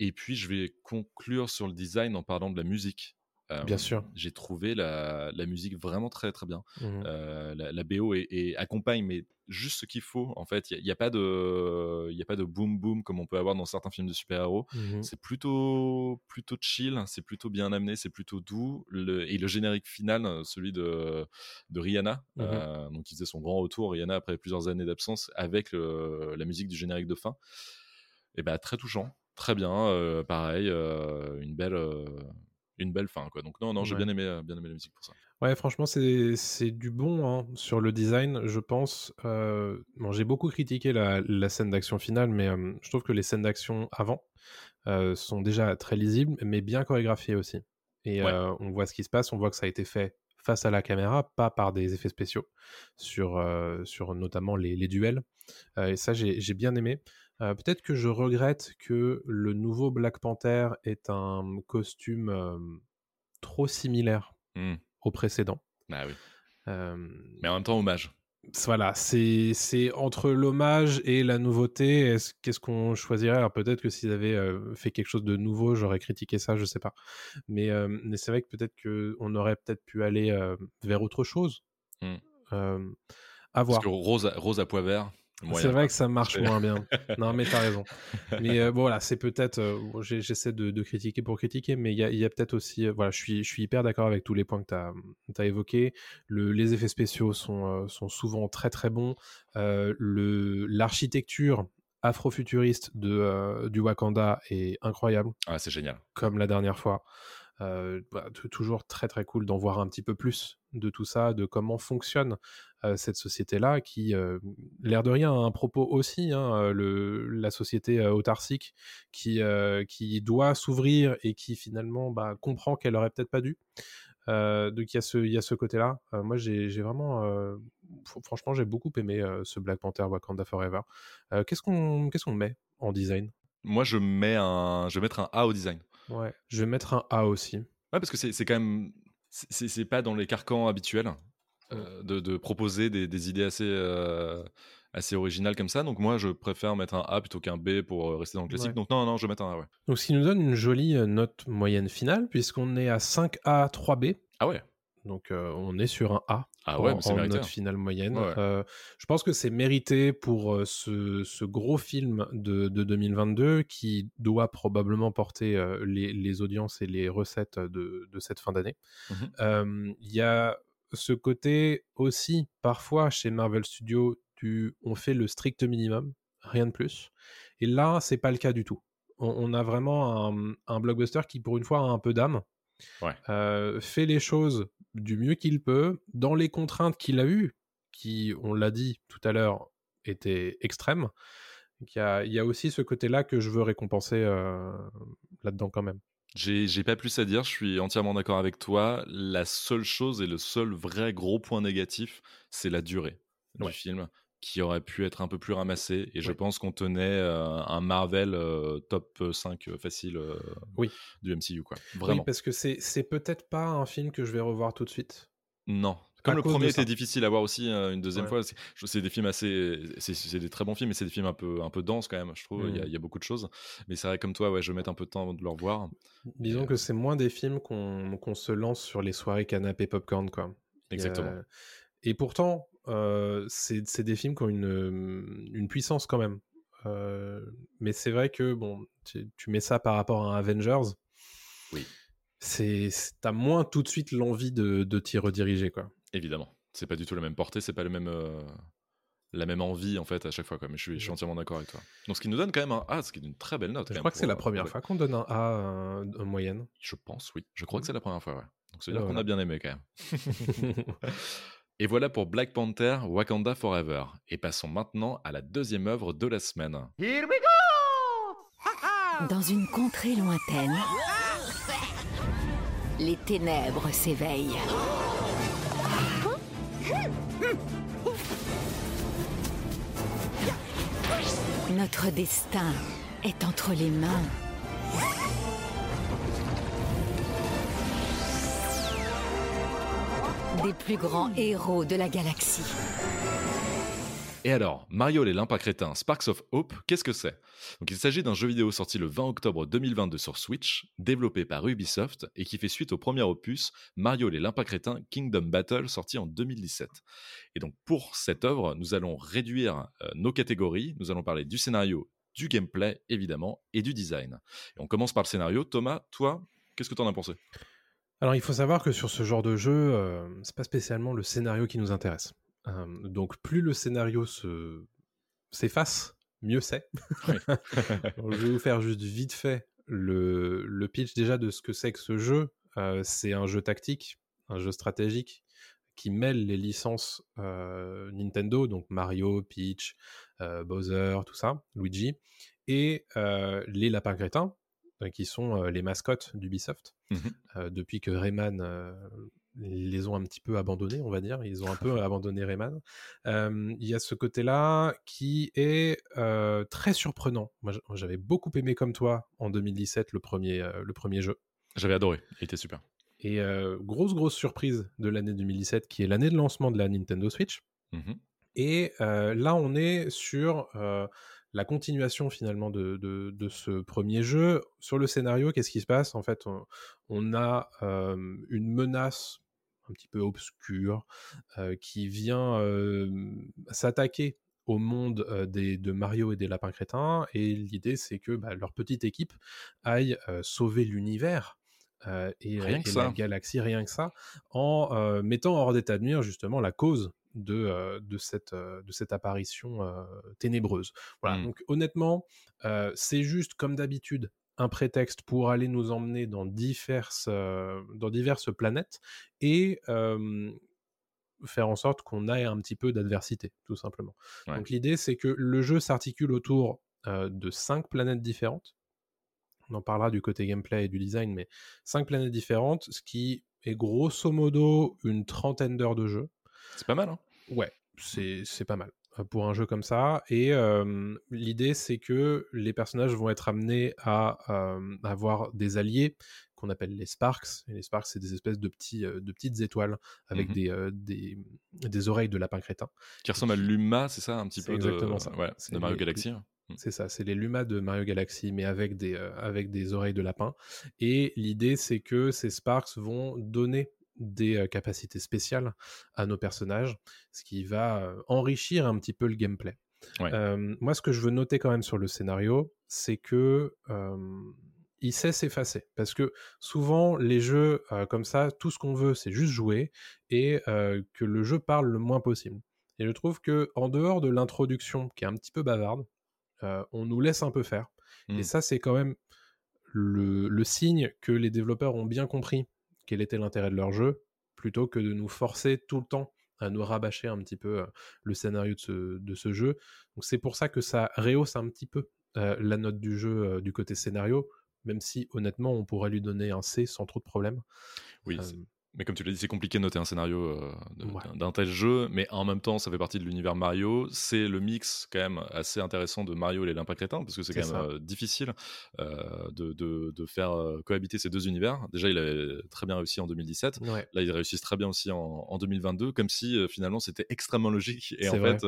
Et puis je vais conclure sur le design en parlant de la musique. Euh, Bien sûr. J'ai trouvé la, la musique vraiment très très bien. Mhm. Euh, la, la BO et accompagne, mais juste ce qu'il faut. En fait, il n'y a, y a pas de, il a pas de boom boom comme on peut avoir dans certains films de super-héros. Mhm. C'est plutôt, plutôt chill, c'est plutôt bien amené, c'est plutôt doux. Le, et le générique final, euh, celui de, de Rihanna, Mhm. euh, donc qui faisait son grand retour, Rihanna après plusieurs années d'absence, avec le- la musique du générique de fin. Et ben très touchant, très bien, euh, pareil, euh, une belle. Une belle fin quoi donc non non j'ai Ouais. bien aimé euh, bien aimé la musique pour ça Ouais, franchement, c'est du bon hein, sur le design, je pense. Euh, bon, j'ai beaucoup critiqué la, la scène d'action finale, mais euh, je trouve que les scènes d'action avant euh, sont déjà très lisibles, mais bien chorégraphiées aussi. Et Ouais. on voit ce qui se passe, on voit que ça a été fait face à la caméra, pas par des effets spéciaux, sur, sur notamment les, les duels. Et ça, j'ai j'ai bien aimé. Euh, Peut-être que je regrette que le nouveau Black Panther est un costume euh, trop similaire Hmm. au précédent. Ah oui. Euh, mais en même temps hommage voilà, c'est entre l'hommage et la nouveauté. Est-ce qu'est-ce qu'on choisirait? Alors peut-être que s'ils avaient fait quelque chose de nouveau, j'aurais critiqué ça, je sais pas. Mais, mais c'est vrai que peut-être que on aurait peut-être pu aller vers autre chose. À parce que rose à, rose à pois vert C'est vrai que ça marche moins bien. Non, mais t'as raison. Mais euh, bon, voilà, c'est peut-être. euh, J'essaie de, de critiquer pour critiquer, mais il y a, peut-être aussi. euh, voilà, je suis, je suis hyper d'accord avec tous les points que tu as, évoqués. Le, les effets spéciaux sont, sont souvent très très bons. L'architecture afrofuturiste de, du Wakanda est incroyable, ah c'est génial comme la dernière fois. Euh, bah, toujours très très cool d'en voir un petit peu plus de tout ça, de comment fonctionne euh, cette société-là, qui, euh, l'air de rien, a un propos aussi, hein, euh, le, la société autarcique, qui, qui doit s'ouvrir et qui finalement bah, comprend qu'elle aurait peut-être pas dû. Donc il y a ce, y a ce côté-là. Moi, j'ai vraiment, fr- franchement, j'ai beaucoup aimé ce Black Panther Wakanda Forever. Qu'est-ce qu'on qu'est-ce qu'on met en design? Moi je mets un je vais mettre un A au design Ouais, je vais mettre un A aussi. ouais parce que c'est c'est quand même c'est- pas dans les carcans habituels euh, de, de proposer des, des idées assez euh, assez originales comme ça. Donc moi je préfère mettre un A plutôt qu'un B pour euh, rester dans le classique. Ouais. donc non non je vais mettre un A ouais. Donc, ce qui nous donne une jolie note moyenne finale, puisqu'on est à 5A, 3B. ah ouais. Donc, euh, on est sur un A ah ouais en, en mérité note finale moyenne. Ouais, ouais. Euh, je pense que c'est mérité pour euh, ce, ce gros film de, de 2022 qui doit probablement porter euh, les, les audiences et les recettes de, de cette fin d'année. Euh, Il y a ce côté aussi, parfois, chez Marvel Studios, du, on fait le strict minimum, rien de plus. Et là, c'est pas le cas du tout. On, on a vraiment un, un blockbuster qui, pour une fois, a un peu d'âme. Ouais. Euh, fait les choses du mieux qu'il peut, dans les contraintes qu'il a eues, qui, on l'a dit tout à l'heure, étaient extrêmes. Il y a, il y a aussi ce côté-là que je veux récompenser euh, là-dedans quand même. J'ai pas plus à dire, je suis entièrement d'accord avec toi. La seule chose et le seul vrai gros point négatif, c'est la durée du film, qui aurait pu être un peu plus ramassée. Et je pense qu'on tenait euh, un Marvel euh, top 5 facile euh, Oui. du MCU, quoi. Oui, Vraiment. parce que c'est peut-être pas un film que je vais revoir tout de suite. Non. Comme À le premier était difficile à voir aussi une deuxième Ouais. fois, c'est des films assez, c'est des très bons films, mais c'est des films un peu un peu denses quand même. Je trouve il y, a- Mm. il y a beaucoup de choses. Mais c'est vrai comme toi, ouais, je vais mettre un peu de temps avant de le revoir. Disons que c'est moins des films qu'on qu'on se lance sur les soirées canapé popcorn, quoi. Exactement. et pourtant, euh, c'est des films qui ont une, une puissance quand même. Euh, mais c'est vrai que, bon, tu, tu mets ça par rapport à Avengers. Oui. C'est T'as moins tout de suite l'envie de, de t'y rediriger, quoi. Évidemment, c'est pas du tout la même portée, c'est pas le même, euh, la même envie en fait à chaque fois. Quoi. Mais je suis, je suis Ouais. entièrement d'accord avec toi. Donc ce qui nous donne quand même un A, ce qui est une très belle note. Je crois que c'est la première fois qu'on donne un A en moyenne. Je pense, oui. Je crois que c'est la première fois, ouais. Donc c'est Et dire qu'on voilà. a bien aimé quand même. Et voilà pour Black Panther, Wakanda Forever. Et passons maintenant à la deuxième œuvre de la semaine. Here we go Dans une contrée lointaine, les ténèbres s'éveillent. Notre destin est entre les mains. Des plus grands héros de la galaxie. Et alors, Mario les Limpins Sparks of Hope, qu'est-ce que c'est? Donc il s'agit d'un jeu vidéo sorti le 20 octobre 2022 sur Switch, développé par Ubisoft et qui fait suite au premier opus Mario les Limpins Kingdom Battle sorti en 2017. Et donc pour cette œuvre, nous allons réduire euh, nos catégories, nous allons parler du scénario, du gameplay évidemment et du design. Et on commence par le scénario. Thomas, toi, qu'est-ce que t'en as pensé? Alors, il faut savoir que sur ce genre de jeu, euh, c'est pas spécialement le scénario qui nous intéresse. Euh, donc, plus le scénario se s'efface, mieux c'est. Oui. Je vais vous faire juste vite fait le, le pitch déjà de ce que c'est que ce jeu. Euh, c'est un jeu tactique, un jeu stratégique qui mêle les licences euh, Nintendo, donc Mario, Peach, euh, Bowser, tout ça, Luigi, et les lapins crétins, qui sont euh, les mascottes d'Ubisoft, Mhm. euh, depuis que Rayman euh, les ont un petit peu abandonnés, on va dire. Ils ont un peu abandonné Rayman. Euh, Il y a ce côté-là qui est euh, très surprenant. Moi, j'avais beaucoup aimé comme toi en 2017 le premier, euh, le premier jeu. J'avais adoré, il était super. Et euh, grosse, grosse surprise de l'année 2017, qui est l'année de lancement de la Nintendo Switch. Mhm. Et euh, là, on est sur euh, la continuation finalement de, de- de ce premier jeu. Sur le scénario, qu'est-ce qui se passe? En fait, on, on a euh, une menace un petit peu obscure euh, qui vient euh, s'attaquer au monde des, de Mario et des lapins crétins. Et l'idée, c'est que bah, leur petite équipe aille sauver l'univers. euh, et, Rien et que la ça. galaxie, rien que ça, en euh, mettant hors d'état de nuire justement la cause de, de, cette, de cette apparition ténébreuse. Voilà, Mm. donc honnêtement, c'est juste comme d'habitude un prétexte pour aller nous emmener dans diverses, dans diverses planètes et faire en sorte qu'on ait un petit peu d'adversité, tout simplement. Ouais. Donc l'idée, c'est que le jeu s'articule autour euh, de cinq planètes différentes. On en parlera du côté gameplay et du design, mais cinq planètes différentes, ce qui est grosso modo une trentaine d'heures de jeu. C'est pas mal, hein Ouais, c'est pas mal euh, pour un jeu comme ça. Et euh, l'idée, c'est que les personnages vont être amenés à euh, avoir des alliés qu'on appelle les Sparks. Et les Sparks, c'est des espèces de, petits, euh, de petites étoiles avec Mhm. des, euh, des, des oreilles de lapin crétin. Qui ressemble à Luma, c'est ça, un petit peu exactement de, ça. ouais, de Mario les- Galaxy. hein. C'est ça, c'est les Luma de Mario Galaxy, mais avec des, avec des oreilles de lapin. Et l'idée, c'est que ces Sparks vont donner des capacités spéciales à nos personnages, ce qui va enrichir un petit peu le gameplay. Ouais. Euh, moi, ce que je veux noter quand même sur le scénario, c'est que euh, il sait s'effacer. Parce que souvent, les jeux euh, comme ça, tout ce qu'on veut, c'est juste jouer et que le jeu parle le moins possible. Et je trouve que en dehors de l'introduction, qui est un petit peu bavarde, on nous laisse un peu faire. Et ça, c'est quand même le, le signe que les développeurs ont bien compris quel était l'intérêt de leur jeu, plutôt que de nous forcer tout le temps à nous rabâcher un petit peu euh, le scénario de ce, de ce jeu. Donc c'est pour ça que ça rehausse un petit peu euh, la note du jeu euh, du côté scénario, même si honnêtement on pourrait lui donner un C sans trop de problème. Oui, Euh, mais comme tu l'as dit, c'est compliqué de noter un scénario euh, Ouais. d'un- tel jeu, mais en même temps, ça fait partie de l'univers Mario. C'est le mix quand même assez intéressant de Mario et les Limpins Crétins, parce que c'est quand même euh, difficile euh, de, de- de faire cohabiter ces deux univers. Déjà, il avait très bien réussi en 2017. ouais. Là, ils réussissent très bien aussi en, en 2022, comme si finalement c'était extrêmement logique. Et en vrai. fait,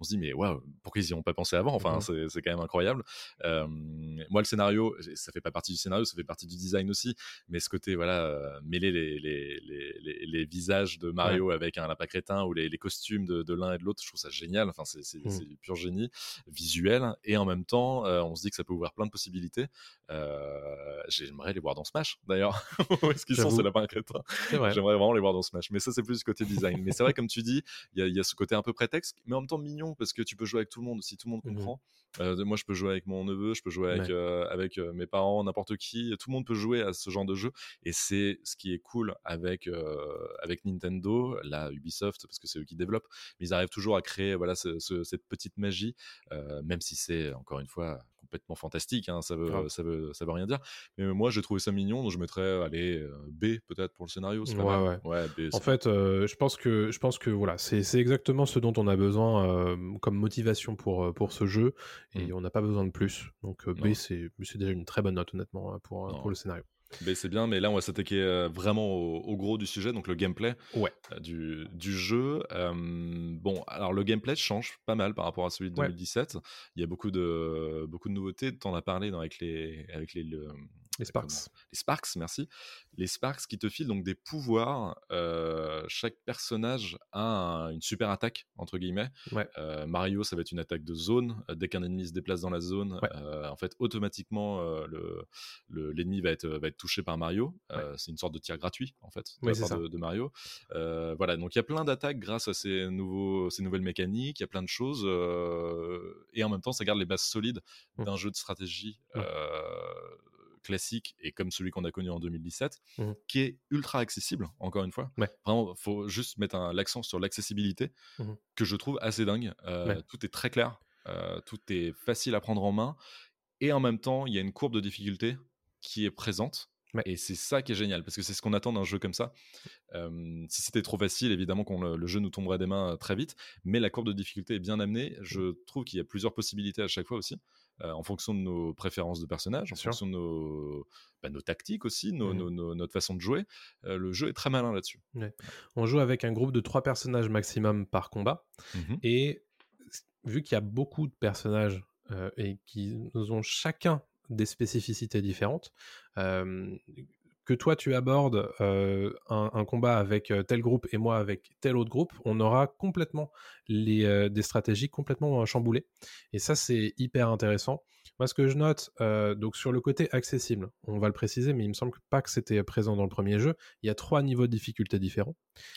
on se dit, mais waouh, pourquoi ils n'y ont pas pensé avant? Enfin, c'est- c'est quand même incroyable. Moi, le scénario, ça fait pas partie du scénario, ça fait partie du design aussi. Mais ce côté, voilà, mêler les, les, les, les, les visages de Mario avec un lapin crétin ou les, les costumes de, de l'un et de l'autre, je trouve ça génial. Enfin, c'est c'est du pur génie visuel. Et en même temps, euh, on se dit que ça peut ouvrir plein de possibilités. Euh, J'aimerais les voir dans Smash, d'ailleurs. Où est-ce qu'ils sont, ces lapins crétins? J'aimerais vraiment les voir dans Smash. Mais ça, c'est plus côté design. mais c'est vrai, comme tu dis, il y, a- il y a ce côté un peu prétexte, mais en même temps mignon, parce que tu peux jouer avec tout le monde si tout le monde Mhm. comprend. Euh, moi, je peux jouer avec mon neveu, je peux jouer avec, Ouais. euh, avec euh, mes parents, n'importe qui. Tout le monde peut jouer à ce genre de jeu. Et c'est ce qui est cool avec, euh, avec Nintendo, la Ubisoft, parce que c'est eux qui développent. Mais ils arrivent toujours à créer voilà, ce- ce- cette petite magie, euh, même si c'est, encore une fois, complètement fantastique. hein, ça, veut, ça, veut, ça veut rien dire. Mais moi, j'ai trouvé ça mignon, donc je mettrais, allez, euh, B peut-être pour le scénario. Ouais, ouais. B, En fait, euh, je pense que je pense que voilà, c'est exactement ce dont on a besoin euh, comme motivation pour euh, pour ce jeu et Mm. on n'a pas besoin de plus. Donc euh, B c'est déjà une très bonne note honnêtement euh, pour euh, Non. pour le scénario. B, c'est bien, mais là, on va s'attaquer euh, vraiment au, au gros du sujet, donc le gameplay Ouais. euh, du, du jeu. Euh, bon, alors le gameplay change pas mal par rapport à celui de Ouais. 2017. Il y a beaucoup de, beaucoup de nouveautés. Tu en as parlé dans- avec les, avec les, le- Les Sparks. les Sparks, merci. Les Sparks qui te filent donc des pouvoirs. Euh, chaque personnage a un- une super attaque, entre guillemets. Ouais. Euh, Mario, ça va être une attaque de zone. Euh, Dès qu'un ennemi se déplace dans la zone, Ouais. euh, en fait, automatiquement, le, le- l'ennemi va être, va être touché par Mario. C'est une sorte de tir gratuit, en fait, de la part de, de Mario. Voilà, donc il y a plein d'attaques grâce à ces, nouveaux, ces nouvelles mécaniques, il y a plein de choses. et en même temps, ça garde les bases solides Mm. d'un jeu de stratégie. Classique et comme celui qu'on a connu en 2017 Mhm. qui est ultra accessible encore une fois Ouais. vraiment faut juste mettre l'accent sur l'accessibilité Mhm. que je trouve assez dingue Euh, Ouais. tout est très clair euh, tout est facile à prendre en main et en même temps il y a une courbe de difficulté qui est présente Ouais. et c'est ça qui est génial parce que c'est ce qu'on attend d'un jeu comme ça Euh, si c'était trop facile évidemment qu'on le, le jeu nous tomberait des mains très vite mais la courbe de difficulté est bien amenée je trouve qu'il y a plusieurs possibilités à chaque fois aussi euh, en fonction de nos préférences de personnages, en sûr. fonction de nos, bah, nos tactiques aussi, nos- nos- nos- notre façon de jouer. Euh, le jeu est très malin là-dessus. On joue avec un groupe de trois personnages maximum par combat Mhm. et vu qu'il y a beaucoup de personnages euh, et qu'ils ont chacun des spécificités différentes, que toi tu abordes un, combat avec tel groupe et moi avec tel autre groupe, on aura complètement des stratégies complètement chamboulées. Et ça, c'est hyper intéressant. Moi, ce que je note, euh, donc sur le côté accessible, on va le préciser, mais il me semble pas que c'était présent dans le premier jeu. Il y a trois niveaux de difficulté différents.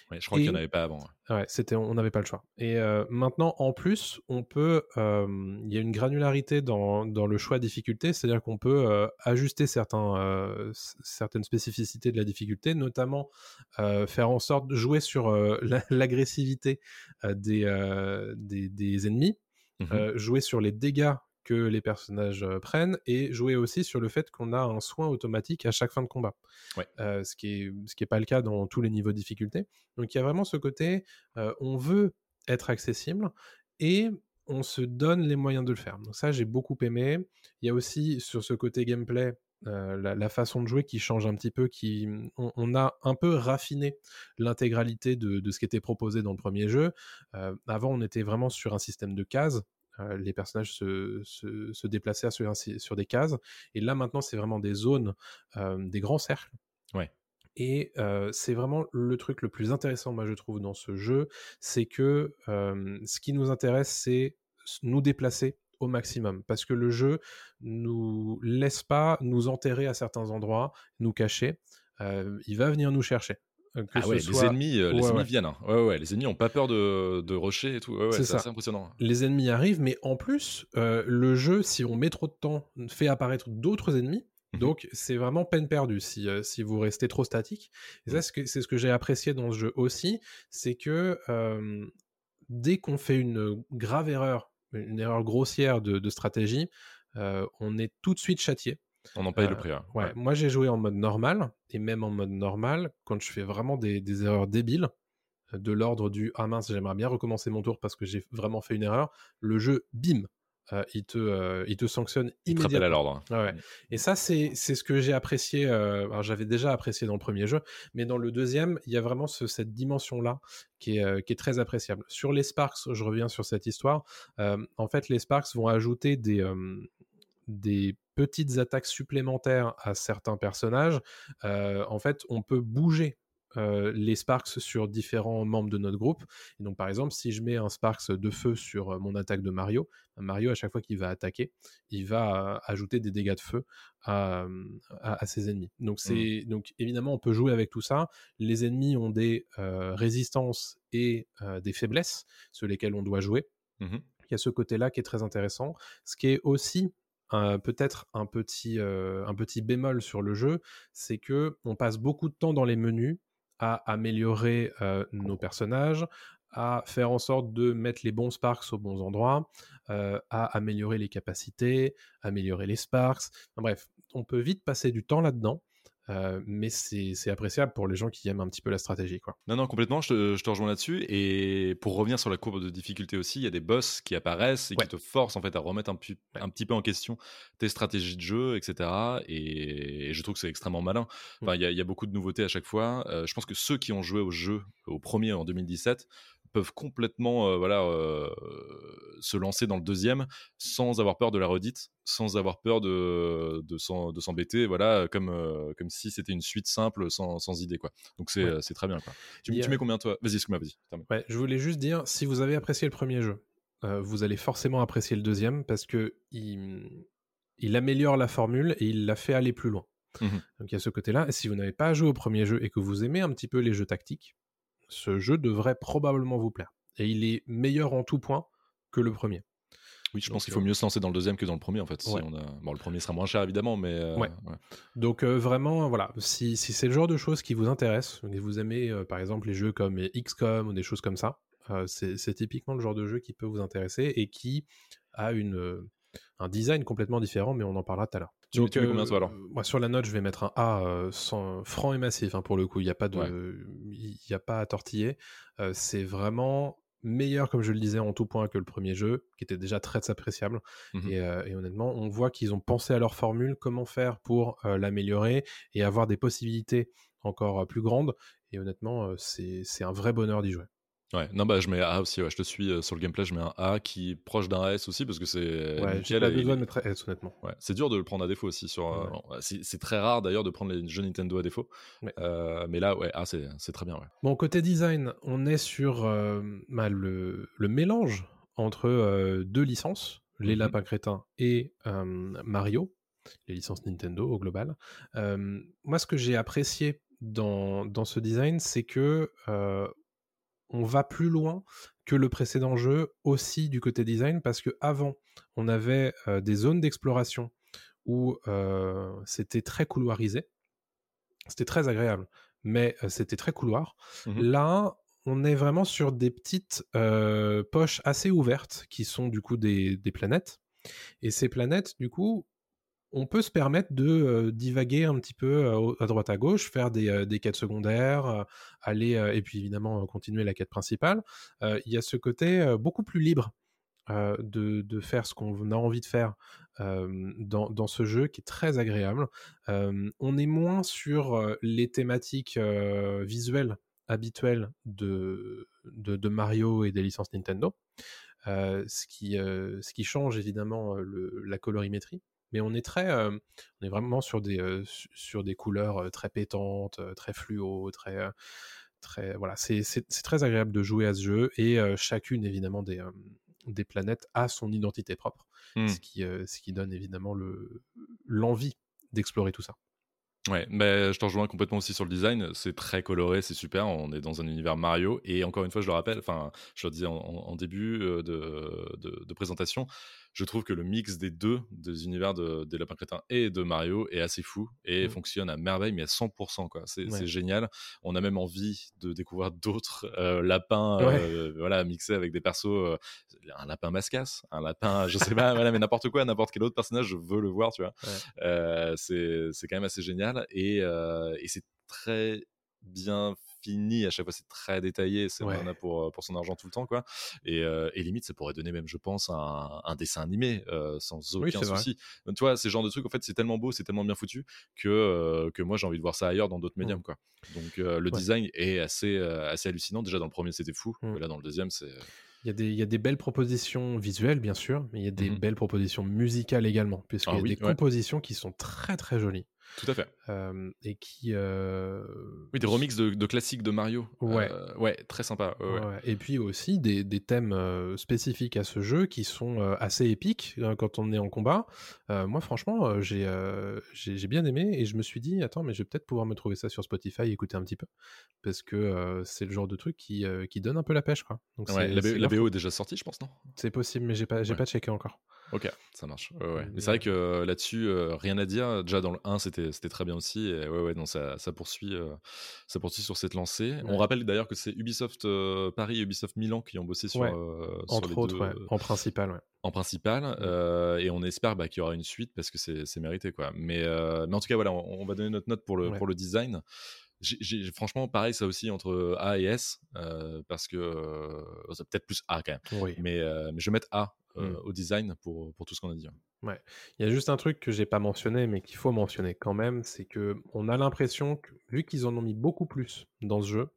Ouais, je crois qu'il n'y en avait pas avant. ouais. Ouais, c'était, on n'avait pas le choix. Et euh, maintenant, en plus, on peut, euh, il y a une granularité dans, dans le choix de difficulté, c'est-à-dire qu'on peut ajuster certains, certaines spécificités de la difficulté, notamment faire en sorte de jouer sur la- l'agressivité des, des, des ennemis, Mhm. euh, jouer sur les dégâts que les personnages prennent et jouer aussi sur le fait qu'on a un soin automatique à chaque fin de combat. Ouais. Euh, ce qui est ce qui est pas le cas dans tous les niveaux de difficulté. Donc il y a vraiment ce côté, euh, on veut être accessible et on se donne les moyens de le faire. Donc ça j'ai beaucoup aimé. Il y a aussi sur ce côté gameplay euh, la, la façon de jouer qui change un petit peu, qui on, on a un peu raffiné l'intégralité de, de ce qui était proposé dans le premier jeu. Euh, avant, on était vraiment sur un système de cases. Euh, les personnages se, se, se déplaçaient sur, des cases. Et là, maintenant, c'est vraiment des zones, euh, des grands cercles. Ouais. Et euh, c'est vraiment le truc le plus intéressant, moi, je trouve, dans ce jeu. C'est que euh, ce qui nous intéresse, c'est nous déplacer au maximum parce que le jeu nous laisse pas nous enterrer à certains endroits, nous cacher. Euh, il va venir nous chercher. Que Ah ce ouais, soit- les ennemis, les ennemis ouais. viennent. Ouais, ouais, les ennemis ont pas peur de, de rusher et tout. C'est ça. assez impressionnant. les ennemis arrivent, mais en plus, euh, le jeu, si on met trop de temps, fait apparaître d'autres ennemis. Mhm. Donc, c'est vraiment peine perdue si, euh, si vous restez trop statique. Et ça, c'est ce que- c'est ce que j'ai apprécié dans ce jeu aussi, c'est que euh, dès qu'on fait une grave erreur, une erreur grossière de, de stratégie, on est tout de suite châtié. On en paye Euh, le prix. ouais. Ouais, Ouais. moi j'ai joué en mode normal, et même en mode normal, quand je fais vraiment des, des erreurs débiles, euh, de l'ordre du Ah mince, j'aimerais bien recommencer mon tour parce que j'ai vraiment fait une erreur, le jeu, bim, euh, il, te, euh, il te sanctionne Il te rappelle à immédiatement. l'ordre. Ouais, ouais. Et ça, c'est ce que j'ai apprécié. euh, j'avais déjà apprécié dans le premier jeu, mais dans le deuxième, il y a vraiment ce- cette dimension-là qui est, euh, qui est très appréciable. Sur les Sparks, je reviens sur cette histoire. euh, en fait, les Sparks vont ajouter des, euh, des petites attaques supplémentaires à certains personnages. Euh, en fait, on peut bouger. euh, les Sparks sur différents membres de notre groupe. Et donc, par exemple, si je mets un Sparks de feu sur euh, mon attaque de Mario, Mario, à chaque fois qu'il va attaquer, il va euh, ajouter des dégâts de feu à, à- à ses ennemis. Donc, c'est, donc évidemment, on peut jouer avec tout ça. Les ennemis ont des résistances et des faiblesses sur lesquelles on doit jouer. Mhm. Il y a ce côté-là qui est très intéressant. Ce qui est aussi peut-être un petit, euh, un petit bémol sur le jeu, c'est que on passe beaucoup de temps dans les menus à améliorer euh, nos personnages, à faire en sorte de mettre les bons sparks aux bons endroits, euh, à améliorer les capacités, améliorer les sparks. Bref, on peut vite passer du temps là-dedans, euh, mais c'est appréciable pour les gens qui aiment un petit peu la stratégie. Quoi. Non, non, complètement, je te, je te rejoins là-dessus. Et pour revenir sur la courbe de difficulté aussi, il y a des boss qui apparaissent et Ouais. qui te forcent en fait à remettre un, pu- un petit peu en question tes stratégies de jeu, etc. Et, et je trouve que c'est extrêmement malin. Enfin, il y, a- il y a beaucoup de nouveautés à chaque fois. Euh, je pense que ceux qui ont joué au jeu, au premier en 2017, peuvent complètement euh, voilà, euh, se lancer dans le deuxième sans avoir peur de la redite, sans avoir peur de, de s'embêter, voilà, comme, euh, comme si c'était une suite simple sans, sans idée. Quoi. Donc c'est Ouais. très bien. Quoi. Tu, mets combien toi? Vas-y, excuse-moi, vas-y. Ouais, je voulais juste dire, si vous avez apprécié le premier jeu, vous allez forcément apprécier le deuxième parce que il, il améliore la formule et il la fait aller plus loin. Mhm. Donc il y a ce côté-là. Et si vous n'avez pas joué au premier jeu et que vous aimez un petit peu les jeux tactiques, ce jeu devrait probablement vous plaire. Et il est meilleur en tout point que le premier. Oui, je Donc, pense qu'il faut mieux se lancer dans le deuxième que dans le premier en fait. Si Ouais. on a... bon, le premier sera moins cher évidemment, mais euh, Ouais. Donc euh, vraiment, voilà, si, si c'est le genre de choses qui vous intéressent, et vous aimez euh, par exemple les jeux comme XCOM ou des choses comme ça, c'est typiquement le genre de jeu qui peut vous intéresser et qui a une, un design complètement différent, mais on en parlera tout à l'heure. Tu mets- tu mets combien, toi, alors? moi, Sur la note, je vais mettre un A euh, sans, franc et massif, hein, pour le coup, il n'y a, pas de- Ouais. il y a pas à tortiller. Euh, c'est vraiment meilleur, comme je le disais, en tout point que le premier jeu, qui était déjà très appréciable. Mhm. Et, euh, et honnêtement, on voit qu'ils ont pensé à leur formule, comment faire pour euh, l'améliorer et avoir des possibilités encore euh, plus grandes. Et honnêtement, euh, c'est un vrai bonheur d'y jouer. Ouais, non, bah je mets A aussi, ouais, je te suis euh, sur le gameplay, je mets un A qui est proche d'un S aussi parce que c'est. Ouais, nickel j'ai pas doigts de mettre S, honnêtement. Ouais, c'est dur de le prendre à défaut aussi. Sur, euh, Ouais. ouais, c'est très rare d'ailleurs de prendre les jeux Nintendo à défaut. Ouais. Euh, mais là, ouais, ah, c'est très bien. Ouais. Bon, côté design, on est sur euh, bah, le, le mélange entre euh, deux licences, Les Mhm. Lapins Crétins et euh, Mario, les licences Nintendo au global. Euh, moi, ce que j'ai apprécié dans, dans ce design, c'est que euh, on va plus loin que le précédent jeu aussi du côté design, parce que avant, on avait euh, des zones d'exploration où euh, c'était très couloirisé. C'était très agréable, mais euh, c'était très couloir. Mhm. Là, on est vraiment sur des petites poches assez ouvertes qui sont du coup des, des planètes. Et ces planètes, du coup, on peut se permettre de divaguer un petit peu à droite à gauche, faire des, quêtes secondaires, aller et puis évidemment continuer la quête principale. Il y a ce côté beaucoup plus libre de, de faire ce qu'on a envie de faire dans, ce jeu qui est très agréable. On est moins sur les thématiques visuelles habituelles de, Mario et des licences Nintendo. Ce, qui, change évidemment la colorimétrie. Mais on est très, euh, on est vraiment sur des, euh, su- sur des couleurs euh, très pétantes, très fluo, très, très, voilà, c'est très agréable de jouer à ce jeu et chacune évidemment des, des planètes a son identité propre, ce qui, euh, ce qui donne évidemment le l'envie d'explorer tout ça. Ouais, mais je te rejoins complètement aussi sur le design. C'est très coloré, c'est super. On est dans un univers Mario. Et encore une fois, je le rappelle, enfin, je le disais en, début de, de- de présentation, je trouve que le mix des deux, des univers de, des Lapins Crétins et de Mario, est assez fou et Mm. fonctionne à merveille, mais à 100%. quoi. C'est Ouais. génial. On a même envie de découvrir d'autres euh, lapins Ouais. euh, voilà, mixés avec des persos. euh, un lapin mascasse, un lapin, je sais pas, voilà, mais n'importe quoi, n'importe quel autre personnage, je veux le voir, tu vois. Ouais. C'est c'est quand même assez génial et, et c'est très bien fini à chaque fois c'est très détaillé c'est Ouais. on en a pour pour son argent tout le temps quoi et, euh, et limite ça pourrait donner même je pense un, un dessin animé euh, sans aucun souci Donc, tu vois ces genres de trucs en fait c'est tellement beau c'est tellement bien foutu que euh, que moi j'ai envie de voir ça ailleurs dans d'autres Mm. médiums quoi donc euh, le Ouais. design est assez euh, assez hallucinant déjà dans le premier c'était fou mais là dans le deuxième c'est Il y, a des, il y a des belles propositions visuelles, bien sûr, mais il y a des Mhm. belles propositions musicales également, puisqu'il Ah y a oui, des ouais. compositions qui sont très très jolies tout à fait euh, et qui. euh, oui des remixes de, de classiques de Mario Ouais. Euh, ouais très sympa ouais, ouais. Ouais, Et puis aussi des, des thèmes spécifiques à ce jeu qui sont assez épiques euh, quand on est en combat. Moi, franchement, j'ai bien aimé et je me suis dit, attends, mais je vais peut-être pouvoir me trouver ça sur Spotify et écouter un petit peu. Parce que c'est le genre de truc qui, qui donne un peu la pêche. Quoi. Donc Ouais, la, la BO est déjà sortie je pense non? C'est possible, mais j'ai pas, pas checké encore. Ok, ça marche. Ouais, ouais. Mais c'est vrai que euh, là-dessus, euh, rien à dire. Déjà dans le 1, c'était c'était très bien aussi. Et ouais, ouais, non, ça, ça poursuit, euh, ça poursuit sur cette lancée. On rappelle d'ailleurs que c'est Ubisoft euh, Paris et Ubisoft Milan qui ont bossé sur, euh, sur Entre les autres, deux, en principal. Ouais. en principal. euh, et on espère bah, qu'il y aura une suite parce que c'est c'est mérité, quoi. Mais, mais en tout cas, voilà, on, on va donner notre note pour le pour le design. J'ai- j'ai- franchement, pareil, ça aussi entre A et S, euh, parce que euh, peut-être plus A quand même. Oui. Mais, euh, mais je vais mettre A euh, Mm. au design pour, pour tout ce qu'on a dit. Il y a juste un truc que j'ai pas mentionné, mais qu'il faut mentionner quand même, c'est que on a l'impression que, vu qu'ils en ont mis beaucoup plus dans ce jeu,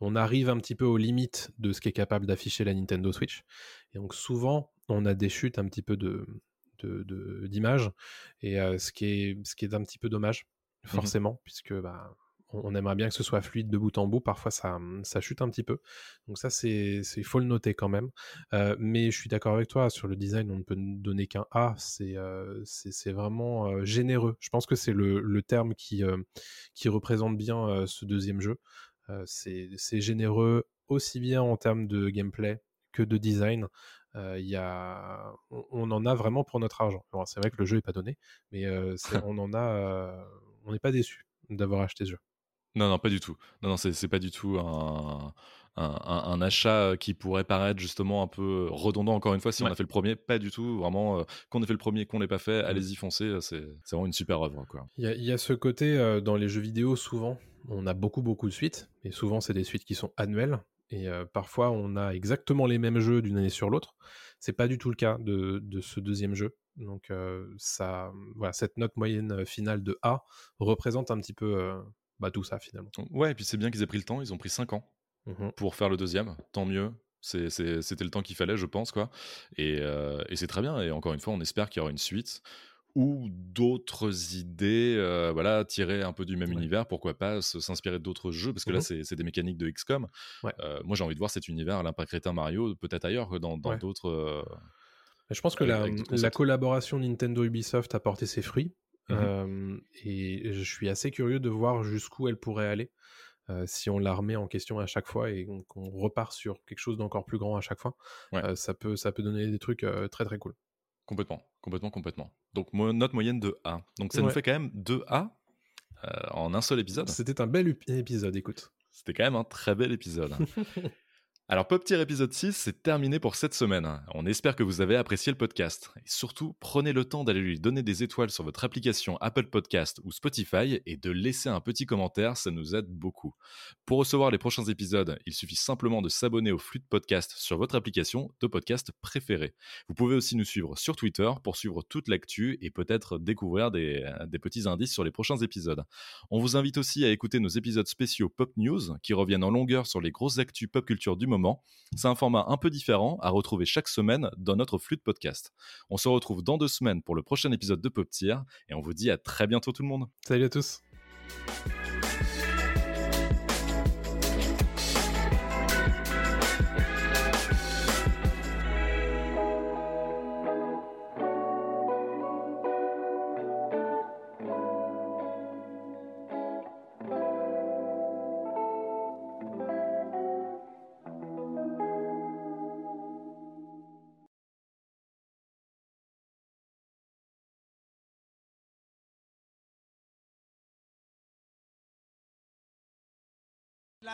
on arrive un petit peu aux limites de ce qu'est capable d'afficher la Nintendo Switch. Et donc souvent, on a des chutes un petit peu de de- de- d'images, et euh, ce qui est ce qui est un petit peu dommage, forcément, puisque bah on aimerait bien que ce soit fluide de bout en bout. Parfois, ça, ça chute un petit peu. Donc ça, c'est, il faut le noter quand même. Euh, mais je suis d'accord avec toi sur le design. On ne peut donner qu'un A. C'est, euh, c'est, vraiment euh, généreux. Je pense que c'est le, le terme qui, qui représente bien ce deuxième jeu. C'est, généreux aussi bien en termes de gameplay que de design. Euh, y a... on, en a vraiment pour notre argent. Bon, c'est vrai que le jeu est pas donné, mais euh, on en a, euh, on n'est pas déçu d'avoir acheté ce jeu. Non, non, pas du tout. Non, non, c'est pas du tout un, un, achat qui pourrait paraître justement un peu redondant, encore une fois, si on a fait le premier. Pas du tout. Vraiment, euh, qu'on ait fait le premier, qu'on l'ait pas fait, Mm. allez-y, foncez. C'est vraiment une super œuvre. Il y, a- il y a ce côté euh, dans les jeux vidéo, souvent, on a beaucoup, beaucoup de suites, et souvent, c'est des suites qui sont annuelles, et euh, parfois, on a exactement les mêmes jeux d'une année sur l'autre. C'est pas du tout le cas de, de ce deuxième jeu. Donc, euh, ça, voilà, cette note moyenne euh, finale de A représente un petit peu euh, bah, tout ça, finalement. Ouais, et puis c'est bien qu'ils aient pris le temps. Ils ont pris 5 ans Mhm. pour faire le deuxième. Tant mieux. C'était le temps qu'il fallait, je pense. quoi. Et, euh, et c'est très bien. Et encore une fois, on espère qu'il y aura une suite ou d'autres idées, euh, voilà, tirées un peu du même Ouais. univers, pourquoi pas s'inspirer d'autres jeux, parce que là, Mhm. c'est c'est des mécaniques de XCOM. Ouais. Euh, moi, j'ai envie de voir cet univers, l'impact crétin Mario, peut-être ailleurs, que dans dans Ouais. d'autres. Mais Je pense que la, la collaboration Nintendo-Ubisoft a porté ses fruits. Euh, et je suis assez curieux de voir jusqu'où elle pourrait aller si on la remet en question à chaque fois et qu'on repart sur quelque chose d'encore plus grand à chaque fois. Ouais. Ça, peut, ça peut donner des trucs très très cool. Complètement, complètement, complètement. Donc, mo- note moyenne de A. Donc, ça nous fait quand même 2 A euh, en un seul épisode. C'était un bel ép- épisode, écoute. C'était quand même un très bel épisode. Alors, Pop Tier épisode 6, c'est terminé pour cette semaine. On espère que vous avez apprécié le podcast. Et surtout, prenez le temps d'aller lui donner des étoiles sur votre application Apple Podcast ou Spotify et de laisser un petit commentaire, ça nous aide beaucoup. Pour recevoir les prochains épisodes, il suffit simplement de s'abonner au flux de podcast sur votre application de podcast préférée. Vous pouvez aussi nous suivre sur Twitter pour suivre toute l'actu et peut-être découvrir des, des petits indices sur les prochains épisodes. On vous invite aussi à écouter nos épisodes spéciaux Pop News qui reviennent en longueur sur les grosses actus pop culture du C'est un format un peu différent à retrouver chaque semaine dans notre flux de podcast. On se retrouve dans deux semaines pour le prochain épisode de Pop Tier et on vous dit à très bientôt tout le monde. Salut à tous.